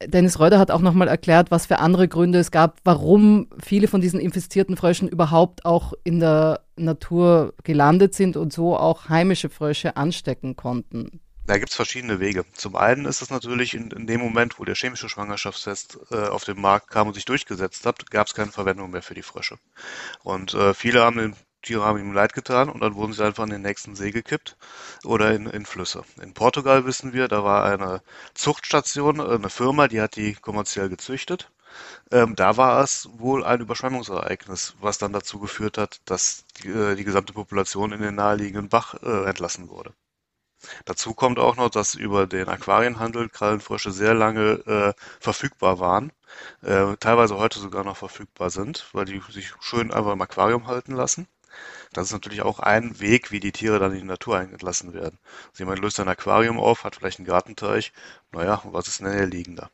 Dennis Reuter hat auch nochmal erklärt, was für andere Gründe es gab, warum viele von diesen infestierten Fröschen überhaupt auch in der Natur gelandet sind und so auch heimische Frösche anstecken konnten. Da gibt es verschiedene Wege. Zum einen ist es natürlich in, in, dem Moment, wo der chemische Schwangerschaftstest äh, auf den Markt kam und sich durchgesetzt hat, gab es keine Verwendung mehr für die Frösche. Und äh, viele haben den Tiere haben ihm leid getan und dann wurden sie einfach in den nächsten See gekippt oder in, in Flüsse. In Portugal wissen wir, da war eine Zuchtstation, äh, eine Firma, die hat die kommerziell gezüchtet. Ähm, da war es wohl ein Überschwemmungsereignis, was dann dazu geführt hat, dass die, äh, die gesamte Population in den naheliegenden Bach äh, entlassen wurde. Dazu kommt auch noch, dass über den Aquarienhandel Krallenfrösche sehr lange äh, verfügbar waren, äh, teilweise heute sogar noch verfügbar sind, weil die sich schön einfach im Aquarium halten lassen. Das ist natürlich auch ein Weg, wie die Tiere dann in die Natur eingelassen werden. Also jemand löst ein Aquarium auf, hat vielleicht einen Gartenteich, naja, was ist näher liegender?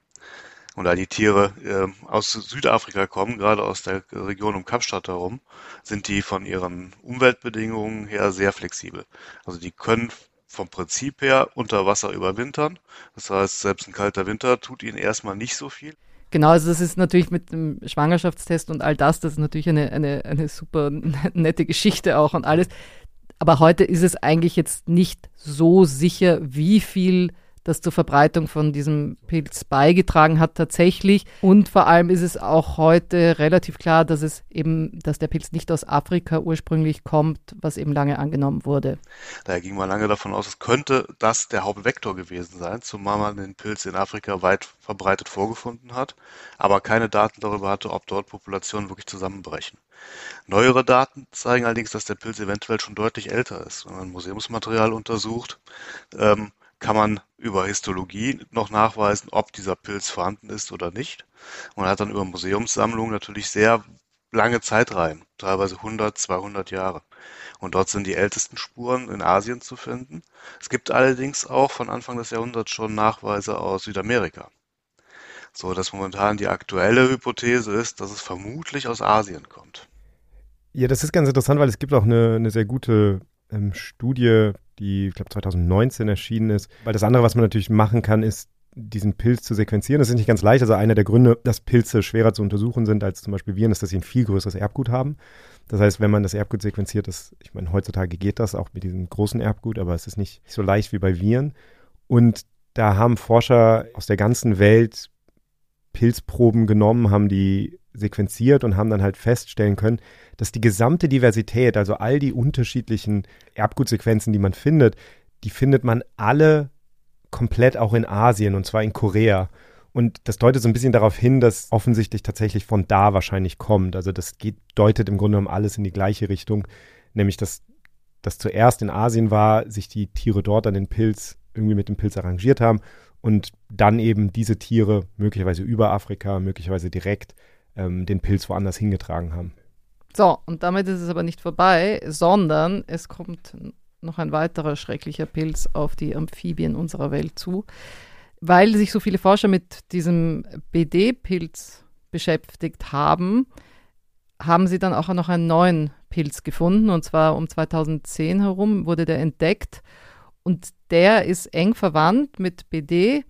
Und da die Tiere äh, aus Südafrika kommen, gerade aus der Region um Kapstadt herum, sind die von ihren Umweltbedingungen her sehr flexibel. Also die können vom Prinzip her unter Wasser überwintern. Das heißt, selbst ein kalter Winter tut ihnen erstmal nicht so viel. Genau, also das ist natürlich mit dem Schwangerschaftstest und all das, das ist natürlich eine, eine, eine super nette Geschichte auch und alles. Aber heute ist es eigentlich jetzt nicht so sicher, wie viel das zur Verbreitung von diesem Pilz beigetragen hat tatsächlich. Und vor allem ist es auch heute relativ klar, dass es eben, dass der Pilz nicht aus Afrika ursprünglich kommt, was eben lange angenommen wurde. Daher ging man lange davon aus, es könnte das der Hauptvektor gewesen sein, zumal man den Pilz in Afrika weit verbreitet vorgefunden hat, aber keine Daten darüber hatte, ob dort Populationen wirklich zusammenbrechen. Neuere Daten zeigen allerdings, dass der Pilz eventuell schon deutlich älter ist. Wenn man Museumsmaterial untersucht, ähm, kann man über Histologie noch nachweisen, ob dieser Pilz vorhanden ist oder nicht. Man hat dann über Museumssammlungen natürlich sehr lange Zeitreihen, teilweise 100, 200 Jahre. Und dort sind die ältesten Spuren in Asien zu finden. Es gibt allerdings auch von Anfang des Jahrhunderts schon Nachweise aus Südamerika. so dass momentan die aktuelle Hypothese ist, dass es vermutlich aus Asien kommt. Ja, das ist ganz interessant, weil es gibt auch eine, eine sehr gute ähm, Studie, die, ich glaube, 2019 erschienen ist. Weil das andere, was man natürlich machen kann, ist, diesen Pilz zu sequenzieren. Das ist nicht ganz leicht. Also einer der Gründe, dass Pilze schwerer zu untersuchen sind als zum Beispiel Viren, ist, dass sie ein viel größeres Erbgut haben. Das heißt, wenn man das Erbgut sequenziert, das, ich meine, heutzutage geht das auch mit diesem großen Erbgut, aber es ist nicht so leicht wie bei Viren. Und da haben Forscher aus der ganzen Welt Pilzproben genommen, haben die sequenziert und haben dann halt feststellen können, dass die gesamte Diversität, also all die unterschiedlichen Erbgutsequenzen, die man findet, die findet man alle komplett auch in Asien und zwar in Korea. Und das deutet so ein bisschen darauf hin, dass offensichtlich tatsächlich von da wahrscheinlich kommt. Also das geht, deutet im Grunde genommen alles in die gleiche Richtung, nämlich dass das zuerst in Asien war, sich die Tiere dort an den Pilz irgendwie mit dem Pilz arrangiert haben und dann eben diese Tiere möglicherweise über Afrika, möglicherweise direkt ähm, den Pilz woanders hingetragen haben. So, und damit ist es aber nicht vorbei, sondern es kommt noch ein weiterer schrecklicher Pilz auf die Amphibien unserer Welt zu. Weil sich so viele Forscher mit diesem BD-Pilz beschäftigt haben, haben sie dann auch noch einen neuen Pilz gefunden. Und zwar um 2010 herum wurde der entdeckt. Und der ist eng verwandt mit BD,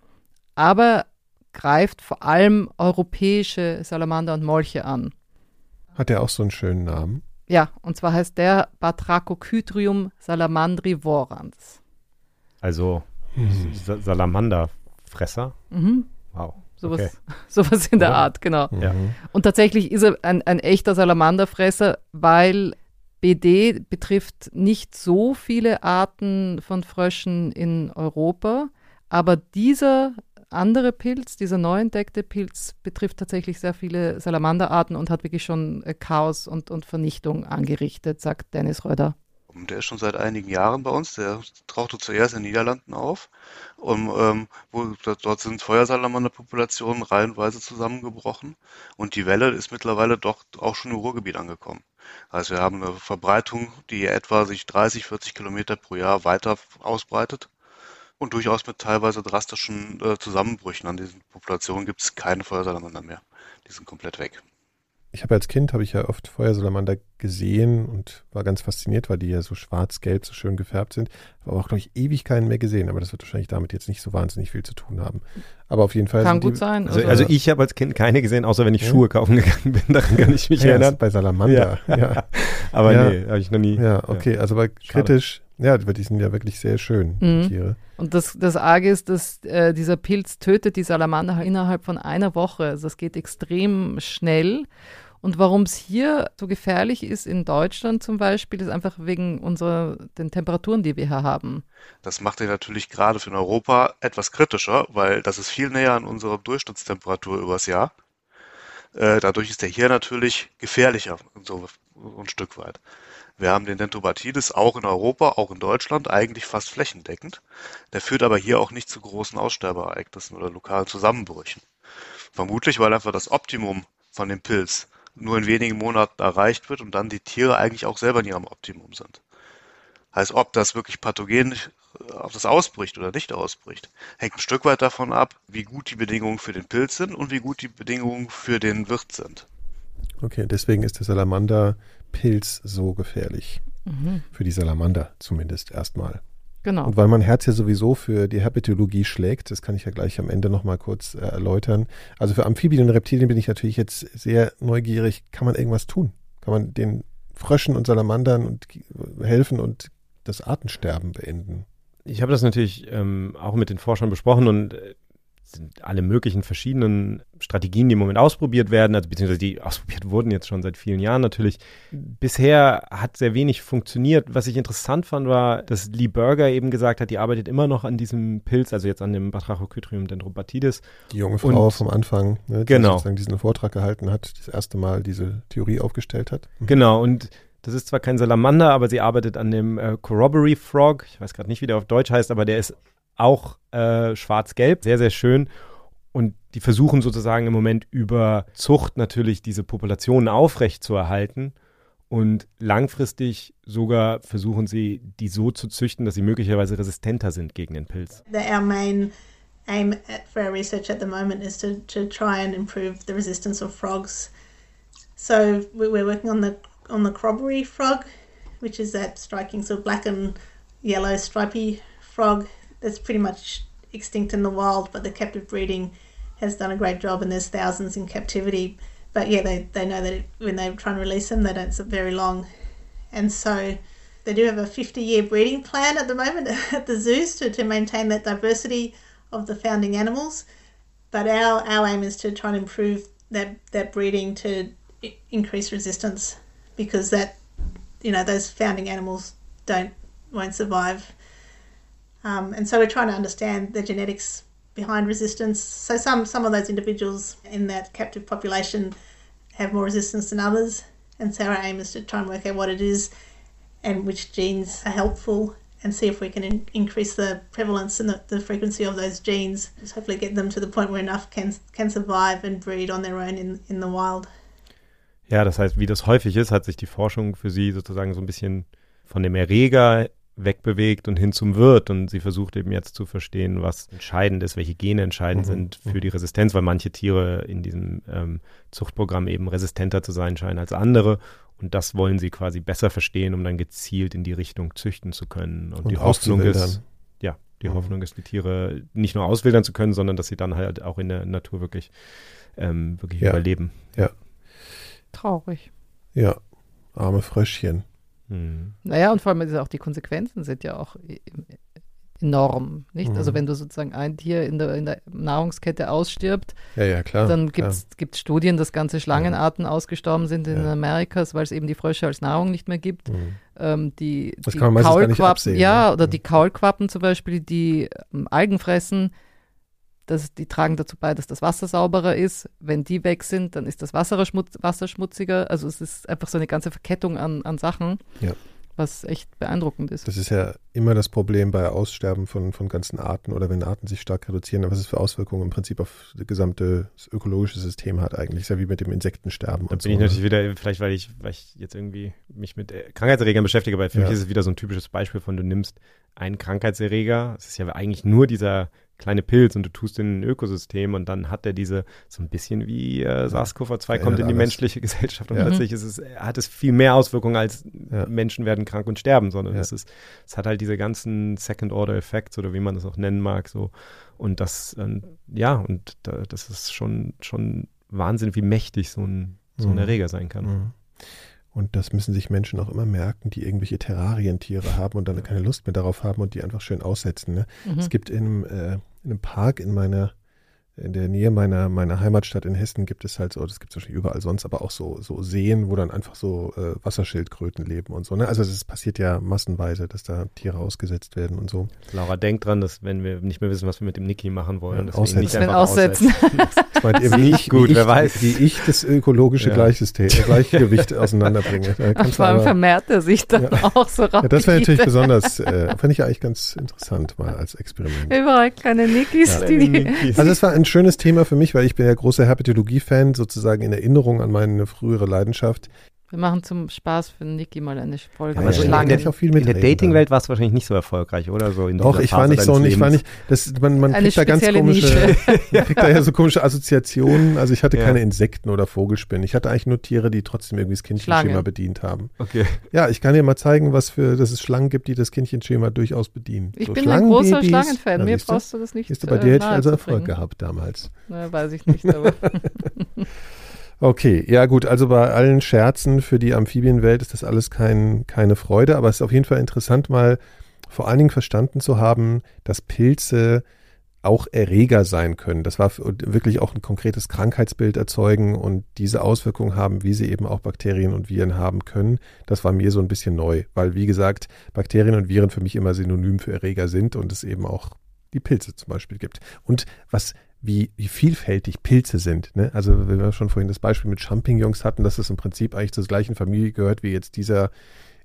aber greift vor allem europäische Salamander und Molche an. Hat der auch so einen schönen Namen? Ja, und zwar heißt der Batrachokytrium salamandrivorans. Also hm. Salamanderfresser? Mhm. Wow. Sowas, okay. sowas in der ja. Art, genau. Ja. Und tatsächlich ist er ein, ein echter Salamanderfresser, weil BD betrifft nicht so viele Arten von Fröschen in Europa, aber dieser andere Pilz, dieser neu entdeckte Pilz, betrifft tatsächlich sehr viele Salamanderarten und hat wirklich schon äh, Chaos und, und Vernichtung angerichtet, sagt Dennis Röder. Der ist schon seit einigen Jahren bei uns. Der tauchte zuerst in den Niederlanden auf. Und, ähm, wo, dort sind Feuersalamanderpopulationen reihenweise zusammengebrochen. Und die Welle ist mittlerweile doch auch schon im Ruhrgebiet angekommen. Also wir haben eine Verbreitung, die etwa sich 30, 40 Kilometer pro Jahr weiter ausbreitet und durchaus mit teilweise drastischen äh, Zusammenbrüchen an diesen Populationen gibt es keine Feuersalamander mehr. Die sind komplett weg. Ich habe als Kind habe ich ja oft Feuersalamander gesehen und war ganz fasziniert, weil die ja so schwarz-gelb so schön gefärbt sind. Aber auch, glaube ich, ewig keinen mehr gesehen. Aber das wird wahrscheinlich damit jetzt nicht so wahnsinnig viel zu tun haben. Aber auf jeden Fall. Kann gut die, sein. Also, also ich habe als Kind keine gesehen, außer wenn ich ja. Schuhe kaufen gegangen bin. Daran kann ich mich ja, erinnern. Bei Salamander. Ja. ja. aber nee, habe ich noch nie. Ja, okay. Also aber kritisch ja, die sind ja wirklich sehr schön, mhm. die Tiere. Und das, das Arge ist, dass äh, dieser Pilz tötet die Salamander innerhalb von einer Woche. Also das geht extrem schnell. Und warum es hier so gefährlich ist in Deutschland zum Beispiel, ist einfach wegen unserer den Temperaturen, die wir hier haben. Das macht ihn natürlich gerade für Europa etwas kritischer, weil das ist viel näher an unserer Durchschnittstemperatur übers Jahr. Äh, dadurch ist er hier natürlich gefährlicher, so ein Stück weit. Wir haben den Dendrobatidis auch in Europa, auch in Deutschland, eigentlich fast flächendeckend. Der führt aber hier auch nicht zu großen Aussterbeereignissen oder lokalen Zusammenbrüchen. Vermutlich, weil einfach das Optimum von dem Pilz nur in wenigen Monaten erreicht wird und dann die Tiere eigentlich auch selber in ihrem Optimum sind. Heißt, ob das wirklich pathogen, ob das ausbricht oder nicht ausbricht, hängt ein Stück weit davon ab, wie gut die Bedingungen für den Pilz sind und wie gut die Bedingungen für den Wirt sind. Okay, deswegen ist der Salamanderpilz so gefährlich. Mhm. Für die Salamander zumindest erstmal. Genau. Und weil mein Herz ja sowieso für die Herpetologie schlägt, das kann ich ja gleich am Ende nochmal kurz äh, erläutern. Also für Amphibien und Reptilien bin ich natürlich jetzt sehr neugierig. Kann man irgendwas tun? Kann man den Fröschen und Salamandern und helfen und das Artensterben beenden? Ich habe das natürlich ähm, auch mit den Forschern besprochen und äh, alle möglichen verschiedenen Strategien, die im Moment ausprobiert werden, also beziehungsweise die ausprobiert wurden jetzt schon seit vielen Jahren natürlich. Bisher hat sehr wenig funktioniert. Was ich interessant fand, war, dass Lee Berger eben gesagt hat, die arbeitet immer noch an diesem Pilz, also jetzt an dem Batrachokytrium dendrobatidis. Die junge Frau Und, vom Anfang, ne, die genau. sozusagen diesen Vortrag gehalten hat, das erste Mal diese Theorie aufgestellt hat. Mhm. Genau, und das ist zwar kein Salamander, aber sie arbeitet an dem äh, Corroboree Frog. Ich weiß gerade nicht, wie der auf Deutsch heißt, aber der ist auch äh, schwarz-gelb, sehr, sehr schön. Und die versuchen sozusagen im Moment über Zucht natürlich diese Populationen aufrecht zu erhalten. Und langfristig sogar versuchen sie, die so zu züchten, dass sie möglicherweise resistenter sind gegen den Pilz. Our main aim at, for our research at the moment is to, to try and improve the resistance of frogs. So we- we're working on the on the crobbery frog, which is that striking sort of black and yellow stripy frog that's pretty much extinct in the wild, but the captive breeding has done a great job, and there's thousands in captivity. But yeah, they, they know that it, when they try and release them, they don't sit very long, and so they do have a 50 year breeding plan at the moment at the zoos to, to maintain that diversity of the founding animals. But our, our aim is to try and improve that, that breeding to increase resistance because that you know those founding animals don't won't survive. Um, and so we're trying to understand the genetics behind resistance. So some some of those individuals in that captive population have more resistance than others, and so our aim is to try and work out what it is and which genes are helpful and see if we can in- increase the prevalence and the, the frequency of those genes. Just hopefully get them to the point where enough can can survive and breed on their own in, in the wild. Ja, das heißt, wie das häufig ist, hat sich die Forschung für sie sozusagen so ein bisschen von dem Erreger wegbewegt und hin zum Wirt. Und sie versucht eben jetzt zu verstehen, was entscheidend ist, welche Gene entscheidend Mhm. sind für die Resistenz, weil manche Tiere in diesem ähm, Zuchtprogramm eben resistenter zu sein scheinen als andere. Und das wollen sie quasi besser verstehen, um dann gezielt in die Richtung züchten zu können. Und, Und die Hoffnung ist, ja, die Mhm. Hoffnung ist, die Tiere nicht nur auswildern zu können, sondern dass sie dann halt auch in der Natur wirklich, ähm, wirklich Ja. überleben. Traurig. Ja, arme Fröschchen. Mhm. Naja, und vor allem ist auch die Konsequenzen sind ja auch e- enorm, nicht? Mhm. Also wenn du sozusagen ein Tier in der, in der Nahrungskette ausstirbt, Ja, ja, klar. dann gibt es Studien, dass ganze Schlangenarten ausgestorben sind in Ja. Amerikas, weil es eben die Frösche als Nahrung nicht mehr gibt. Mhm. Ähm, die, Das die kann man meistens gar nicht Kaulquappen, absehen, ja, ne? oder Mhm. die Kaulquappen zum Beispiel, die ähm, Algen fressen, das, die tragen dazu bei, dass das Wasser sauberer ist. Wenn die weg sind, dann ist das Wasser, schmutz, Wasser schmutziger. Also es ist einfach so eine ganze Verkettung an, an Sachen, Ja. was echt beeindruckend ist. Das ist ja immer das Problem bei Aussterben von, von ganzen Arten oder wenn Arten sich stark reduzieren, was es für Auswirkungen im Prinzip auf das gesamte ökologische System hat eigentlich. Ist ja wie mit dem Insektensterben. Da und bin ich so, ne? natürlich wieder, vielleicht weil ich, weil ich jetzt irgendwie mich mit äh, Krankheitserregern beschäftige, aber für Ja. mich ist es wieder so ein typisches Beispiel von, du nimmst einen Krankheitserreger, es ist ja eigentlich nur dieser kleine Pilz und du tust in ein Ökosystem und dann hat er diese, so ein bisschen wie äh, SARS-CoV-2 kommt in die alles. menschliche Gesellschaft und plötzlich ist es, hat es viel mehr Auswirkungen als. Menschen werden krank und sterben, sondern es ist, es hat halt diese ganzen Second-Order-Effects oder wie man das auch nennen mag, so. Und das, ähm, ja, und da, das ist schon, schon Wahnsinn, wie mächtig so ein, so ein Mhm. Erreger sein kann. Mhm. Und das müssen sich Menschen auch immer merken, die irgendwelche Terrarientiere haben und dann keine Lust mehr darauf haben und die einfach schön aussetzen. Ne? Mhm. Es gibt in einem, äh, in einem Park in meiner, in der Nähe meiner, meiner Heimatstadt in Hessen gibt es halt so, das gibt es wahrscheinlich überall sonst, aber auch so, so Seen, wo dann einfach so äh, Wasserschildkröten leben und so. Ne? Also es passiert ja massenweise, dass da Tiere ausgesetzt werden und so. Laura denkt dran, dass wenn wir nicht mehr wissen, was wir mit dem Niki machen wollen, Ja, dass wir ihn nicht aussetzen. einfach Aussetzen. aussetzen. Das meint ihr, wie ich gut, wie ich, wer weiß. Wie ich das ökologische Ja. Gleichsystem, äh, Gleichgewicht auseinanderbringe. Da vor allem aber- vermehrt er sich dann auch so Ja, das wäre natürlich besonders, äh, fand ich eigentlich ganz interessant mal als Experiment. Überall kleine Nickis, Ja. die, die Also es war ein schönes Thema für mich, weil ich bin ja großer Herpetologie-Fan, sozusagen in Erinnerung an meine frühere Leidenschaft. Wir machen zum Spaß für Niki mal eine Folge. Ja, Aber mit so ja, in, viel in der Dating-Welt war es wahrscheinlich nicht so erfolgreich, oder? So in Doch, ich war nicht so, ich war nicht, das, man, man Eine kriegt da ganz komische, man kriegt da ja so komische Assoziationen. Also ich hatte Ja. keine Insekten oder Vogelspinnen. Ich hatte eigentlich nur Tiere, die trotzdem irgendwie das Kindchenschema bedient haben. Okay. Ja, ich kann dir mal zeigen, was für, dass es Schlangen gibt, die das Kindchenschema durchaus bedienen. Ich so bin ein großer. Schlangenfan. Mir brauchst du das nicht du, bei dir hätte ich also Erfolg gehabt damals. Na, weiß ich nicht, aber Okay, ja gut, also bei allen Scherzen für die Amphibienwelt ist das alles kein, keine Freude, aber es ist auf jeden Fall interessant, mal vor allen Dingen verstanden zu haben, dass Pilze auch Erreger sein können. Das war wirklich auch ein konkretes Krankheitsbild erzeugen und diese Auswirkungen haben, wie sie eben auch Bakterien und Viren haben können. Das war mir so ein bisschen neu, weil wie gesagt, Bakterien und Viren für mich immer synonym für Erreger sind und es eben auch die Pilze zum Beispiel gibt. Und was wie, wie vielfältig Pilze sind. Ne? Also wenn wir schon vorhin das Beispiel mit Champignons hatten, dass es im Prinzip eigentlich zur gleichen Familie gehört wie jetzt dieser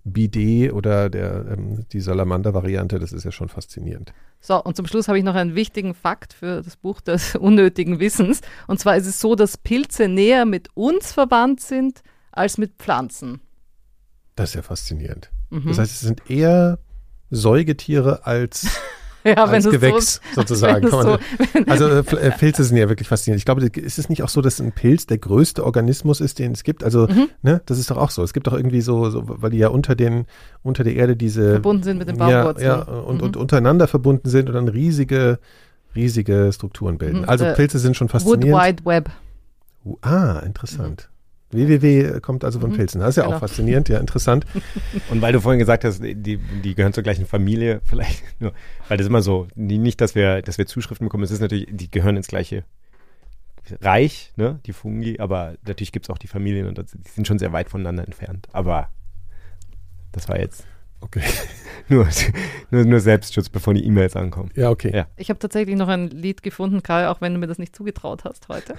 Bidet oder der, ähm, die Salamander-Variante, das ist ja schon faszinierend. So, und zum Schluss habe ich noch einen wichtigen Fakt für das Buch des unnötigen Wissens. Und zwar ist es so, dass Pilze näher mit uns verwandt sind als mit Pflanzen. Das ist ja faszinierend. Mhm. Das heißt, es sind eher Säugetiere als Ja, als Gewächs so, sozusagen. so, also äh, Pl- äh, Pilze sind ja wirklich faszinierend. Ich glaube, ist es nicht auch so, dass ein Pilz der größte Organismus ist, den es gibt? Also, Mhm. ne, das ist doch auch so. Es gibt doch irgendwie so, so weil die ja unter den, unter der Erde diese verbunden sind mit den ja, Baumwurzeln. ja, und, Mhm. und untereinander verbunden sind und dann riesige, riesige Strukturen bilden. Mhm, Also äh, Pilze sind schon Wood faszinierend. Wide Web. Ah, interessant. Www kommt also von Mhm, Pilzen. Das ist ja genau. auch faszinierend, ja, interessant. Und weil du vorhin gesagt hast, die, die gehören zur gleichen Familie, vielleicht nur, weil das immer so, nicht, dass wir, dass wir Zuschriften bekommen, es ist natürlich, die gehören ins gleiche Reich, ne, die Fungi, aber natürlich gibt es auch die Familien und das, die sind schon sehr weit voneinander entfernt. Aber das war jetzt Okay. nur, nur, nur Selbstschutz, bevor die E-Mails ankommen. Ja, okay. Ja. Ich habe tatsächlich noch ein Lied gefunden, Kai, auch wenn du mir das nicht zugetraut hast heute.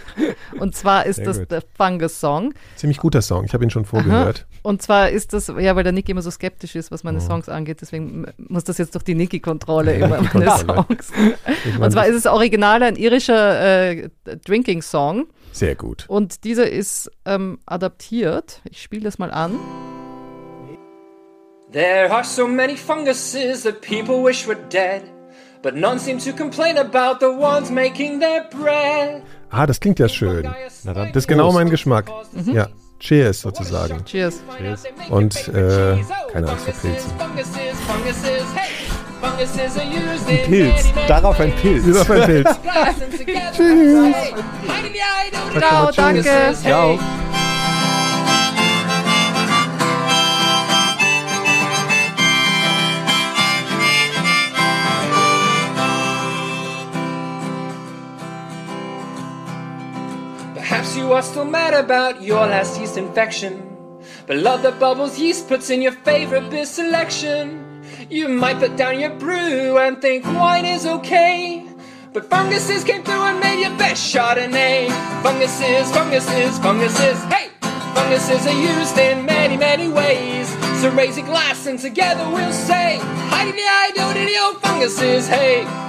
Und zwar ist Sehr das gut. der Fungus Song. Ziemlich guter Song. Ich habe ihn schon vorgehört. Und zwar ist das, ja, weil der Nick immer so skeptisch ist, was meine Oh. Songs angeht, deswegen muss das jetzt durch die Niki-Kontrolle Ja, immer, meine. Songs. Ich Und meine, zwar ist es original ein irischer äh, Drinking-Song sehr gut. und dieser ist ähm, adaptiert. Ich spiele das mal an. There are so many funguses that people wish were dead, but none seem to complain about the ones making their bread. Ah, das klingt ja schön. Na dann. Das ist genau mein Geschmack. Ja, Cheers sozusagen. Cheers. Und, äh, keine Angst vor Pilzen. Pilz, darauf ein Pilz. Ist auf ein Pilz. Tschüss. Ciao, danke. Ciao. Perhaps you are still mad about your last yeast infection. But love the bubbles yeast puts in your favorite beer selection. You might put down your brew and think wine is okay. But funguses came through and made your best Chardonnay. Funguses, funguses, funguses, hey! Funguses are used in many, many ways. So raise a glass and together we'll say, Hi diddy hi do oh funguses, hey!